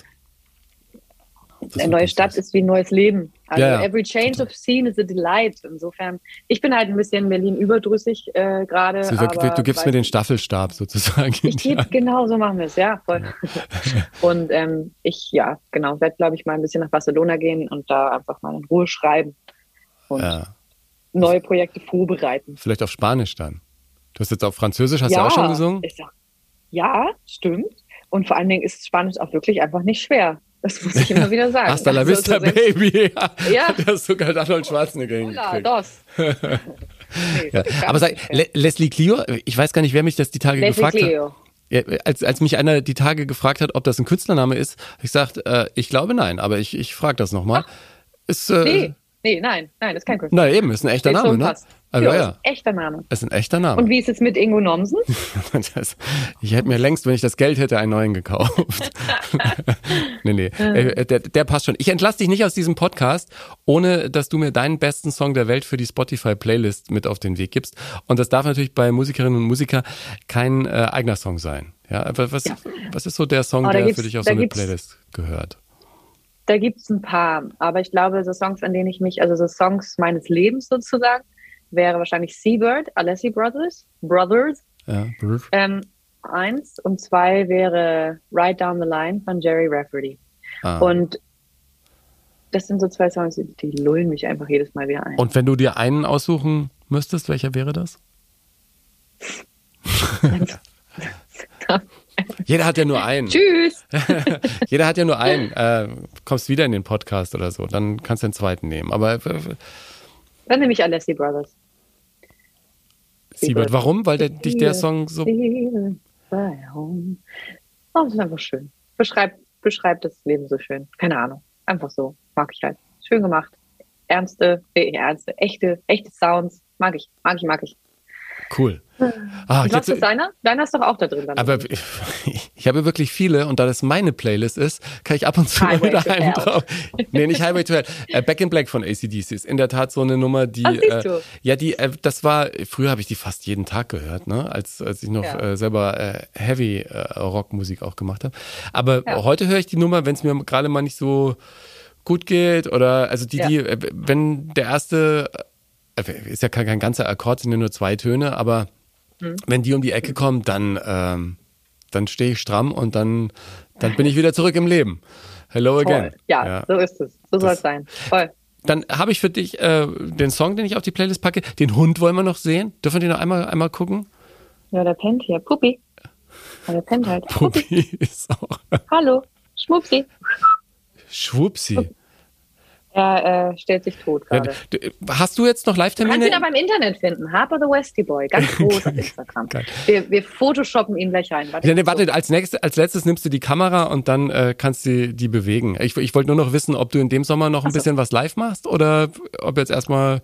Eine neue Stadt ist wie ein neues Leben. Also ja, ja. every change of scene is a delight. Insofern, ich bin halt ein bisschen Berlin überdrüssig äh, gerade. So, du gibst mir den Staffelstab sozusagen. Ich gebe, genau so machen wir es, ja, voll. und ähm, ich, ja, genau, werde, glaube ich, mal ein bisschen nach Barcelona gehen und da einfach mal in Ruhe schreiben und ja. neue Projekte vorbereiten. Vielleicht auf Spanisch dann. Du hast jetzt auf Französisch, hast du auch schon gesungen? Auch, ja, stimmt. Und vor allen Dingen ist Spanisch auch wirklich einfach nicht schwer. Das muss ich immer wieder sagen. Hasta la also, vista, also, Baby. Ja. Das ist sogar Arnold Schwarzenegger hingekriegt. dos. nee, ja. Aber sag, Le Leslie Clio, ich weiß gar nicht, wer mich das die Tage Leslie gefragt Clio. hat. Ja, als, als mich einer die Tage gefragt hat, ob das ein Künstlername ist, habe ich gesagt, äh, ich glaube nein, aber ich, ich frage das nochmal. Ist, äh, nee, nee, nein, nein, das ist kein Künstler. Na eben, ist ein echter Name, ne? Passt. Also, ja, ja. Ist echter Name. Das ist ein echter Name. Und wie ist es mit Ingo Nomsen? das, ich hätte mir längst, wenn ich das Geld hätte, einen neuen gekauft. nee, nee. Äh, der, der passt schon. Ich entlasse dich nicht aus diesem Podcast, ohne dass du mir deinen besten Song der Welt für die Spotify-Playlist mit auf den Weg gibst. Und das darf natürlich bei Musikerinnen und Musikern kein äh, eigener Song sein. Ja, aber was, ja. was ist so der Song, oh, der für dich auf so eine Playlist gehört? Da gibt es ein paar, aber ich glaube, so Songs, an denen ich mich, also so Songs meines Lebens sozusagen, wäre wahrscheinlich Seabird, Alessi Brothers, Brothers. Ja, ähm, eins und zwei wäre Ride Down the Line von Jerry Rafferty. Ah. Und das sind so zwei Songs, die lullen mich einfach jedes Mal wieder ein. Und wenn du dir einen aussuchen müsstest, welcher wäre das? Jeder hat ja nur einen. Tschüss. Jeder hat ja nur einen. Äh, kommst wieder in den Podcast oder so, dann kannst du den zweiten nehmen. Aber äh, dann nehme ich Alessi Brothers. Siebert, warum? Weil der, dich der Song so. Oh, das ist einfach schön. Beschreibt, beschreibt das Leben so schön. Keine Ahnung. Einfach so. Mag ich halt. Schön gemacht. Ernste, äh, ernste, echte, echte Sounds. Mag ich, mag ich, mag ich. Cool. Ah, was ist deiner? Deiner ist doch auch da drin. Dann aber ich, ich, habe wirklich viele und da das meine Playlist ist, kann ich ab und zu Highway mal wieder einen drauf. Nee, nicht Highway to Hell. Äh, Back in Black von ACDC ist in der Tat so eine Nummer, die. Ach, äh, ja, die, äh, das war, früher habe ich die fast jeden Tag gehört, ne? Als, als ich noch ja. äh, selber äh, Heavy äh, Rockmusik auch gemacht habe. Aber ja. heute höre ich die Nummer, wenn es mir gerade mal nicht so gut geht oder also die, ja. die, wenn der erste ist ja kein, kein ganzer Akkord, sind ja nur zwei Töne, aber mhm. wenn die um die Ecke kommen, dann, ähm, dann stehe ich stramm und dann, dann bin ich wieder zurück im Leben. Hello again. Ja, ja, so ist es. So soll es sein. Voll. Dann habe ich für dich äh, den Song, den ich auf die Playlist packe. Den Hund wollen wir noch sehen. Dürfen wir den noch einmal, einmal gucken? Ja, der pennt hier. Puppi. Ja, der pennt halt. Puppi, Puppi ist auch. Hallo. Schwupsi. Schwupsi. Er äh, stellt sich tot gerade. Hast du jetzt noch Live-Termine? Kannst ihn aber im Internet finden. Harper the Westy Boy. Ganz groß auf Instagram. Wir, wir photoshoppen ihn gleich rein. Warte, ja, nee, warte als, nächstes, als letztes nimmst du die Kamera und dann äh, kannst du die bewegen. Ich, ich wollte nur noch wissen, ob du in dem Sommer noch ein so. bisschen was live machst oder ob jetzt erstmal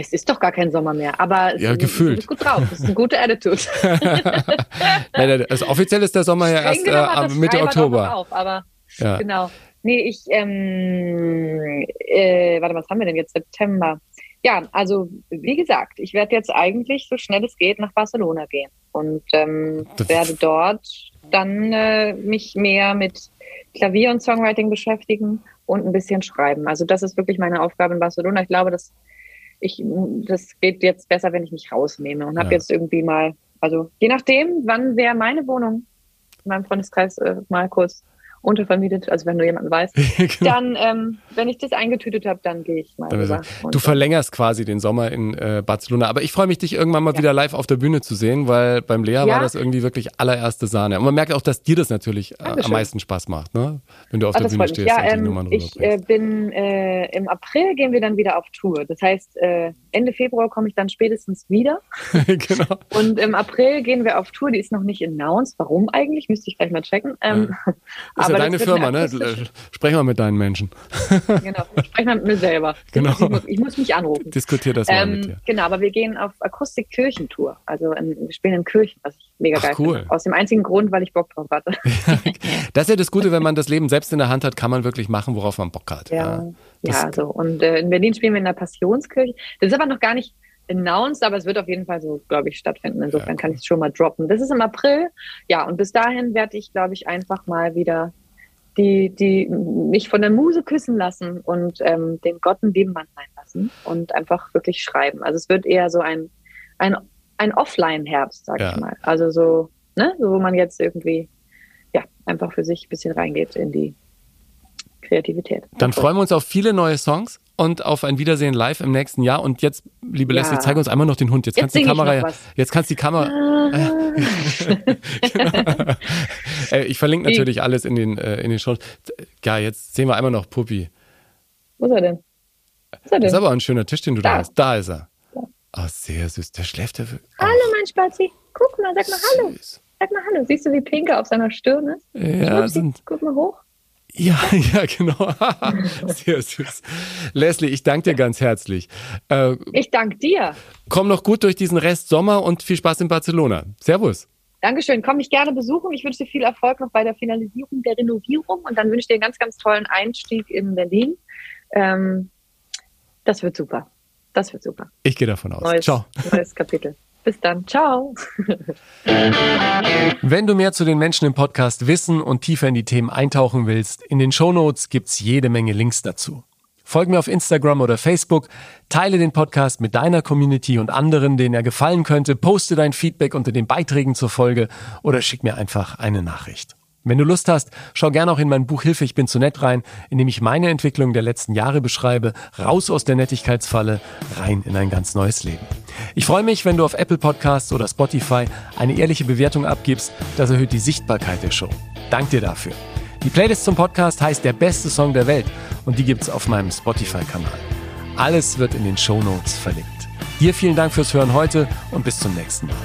es ist doch gar kein Sommer mehr, aber ja, gefühlt. du bist gut drauf. Das ist eine gute Attitude. nein, also offiziell ist der Sommer ja erst äh, Mitte Oktober. Auf, aber ja. genau. Nee, ich, ähm, äh, warte, was haben wir denn jetzt? September. Ja, also wie gesagt, ich werde jetzt eigentlich so schnell es geht nach Barcelona gehen und ähm, werde dort dann äh, mich mehr mit Klavier und Songwriting beschäftigen und ein bisschen schreiben. Also das ist wirklich meine Aufgabe in Barcelona. Ich glaube, dass ich, das geht jetzt besser, wenn ich mich rausnehme und ja. habe jetzt irgendwie mal, also je nachdem, wann wäre meine Wohnung in meinem Freundeskreis äh, mal kurz untervermietet, also wenn du jemanden weißt. genau. Dann, ähm, wenn ich das eingetütet habe, dann gehe ich mal rüber. Du verlängerst quasi den Sommer in äh, Barcelona. Aber ich freue mich, dich irgendwann mal ja. wieder live auf der Bühne zu sehen, weil beim Lea ja. war das irgendwie wirklich allererste Sahne. Und man merkt auch, dass dir das natürlich äh, am meisten Spaß macht, ne? wenn du auf Ach, der Bühne stehst. Ja, ähm, ich äh, bin äh, im April gehen wir dann wieder auf Tour. Das heißt, äh, Ende Februar komme ich dann spätestens wieder. genau. Und im April gehen wir auf Tour. Die ist noch nicht announced. Warum eigentlich? Müsste ich gleich mal checken. Ähm, ja. Ist ja deine Firma, ne? Sprech mal mit deinen Menschen. genau, sprech mal mit mir selber. Genau. Ich muss, ich muss mich anrufen. Diskutier das mal ähm, mit dir. Genau, aber wir gehen auf Akustik-Kirchentour. Also in, wir spielen in Kirchen, was ich mega Ach, geil cool. finde. Aus dem einzigen Grund, weil ich Bock drauf hatte. das ist ja das Gute, wenn man das Leben selbst in der Hand hat, kann man wirklich machen, worauf man Bock hat. Ja, ja, ja so. Und äh, in Berlin spielen wir in der Passionskirche. Das ist aber noch gar nicht announced, aber es wird auf jeden Fall so, glaube ich, stattfinden. Insofern ja, cool. kann ich es schon mal droppen. Das ist im April. Ja, und bis dahin werde ich, glaube ich, einfach mal wieder die, die mich von der Muse küssen lassen und ähm, den Gott ein Nebenmann sein lassen und einfach wirklich schreiben. Also es wird eher so ein, ein, ein Offline-Herbst, sag ja. ich mal. Also so, ne, so wo man jetzt irgendwie ja einfach für sich ein bisschen reingeht in die Kreativität. Dann freuen wir uns auf viele neue Songs und auf ein Wiedersehen live im nächsten Jahr. Und jetzt, liebe ja. Leslie, zeig uns einmal noch den Hund. Jetzt, jetzt kannst die Kamera, jetzt kannst die Kamera. Ah. genau. ich verlinke natürlich alles in den äh, in den Shows. Ja, jetzt sehen wir einmal noch Puppi. Wo ist er denn? Wo ist er denn? Das ist aber ein schöner Tisch, den du da, da hast. Da ist er. Oh, sehr süß. Der schläft ja. Oh. Hallo, mein Spazi. Guck mal, sag mal Hallo. Sag mal Hallo. Siehst du, wie pink er auf seiner Stirn ist? Ja, sind. Guck mal hoch. Ja, ja, genau. Sehr süß. Leslie, ich danke dir ganz herzlich. Äh, ich danke dir. Komm noch gut durch diesen Rest Sommer und viel Spaß in Barcelona. Servus. Dankeschön. Komm mich gerne besuchen. Ich wünsche dir viel Erfolg noch bei der Finalisierung der Renovierung und dann wünsche ich dir einen ganz, ganz tollen Einstieg in Berlin. Ähm, das wird super. Das wird super. Ich gehe davon aus. Neues, Ciao. Neues Kapitel. Bis dann. Ciao. Wenn du mehr zu den Menschen im Podcast wissen und tiefer in die Themen eintauchen willst, in den Shownotes gibt's jede Menge Links dazu. Folg mir auf Instagram oder Facebook, teile den Podcast mit deiner Community und anderen, denen er gefallen könnte, poste dein Feedback unter den Beiträgen zur Folge oder schick mir einfach eine Nachricht. Wenn du Lust hast, schau gerne auch in mein Buch Hilfe, ich bin zu nett rein, in dem ich meine Entwicklung der letzten Jahre beschreibe, raus aus der Nettigkeitsfalle, rein in ein ganz neues Leben. Ich freue mich, wenn du auf Apple Podcasts oder Spotify eine ehrliche Bewertung abgibst, das erhöht die Sichtbarkeit der Show. Dank dir dafür. Die Playlist zum Podcast heißt Der beste Song der Welt und die gibt's auf meinem Spotify-Kanal. Alles wird in den Show Notes verlinkt. Dir vielen Dank fürs Hören heute und bis zum nächsten Mal.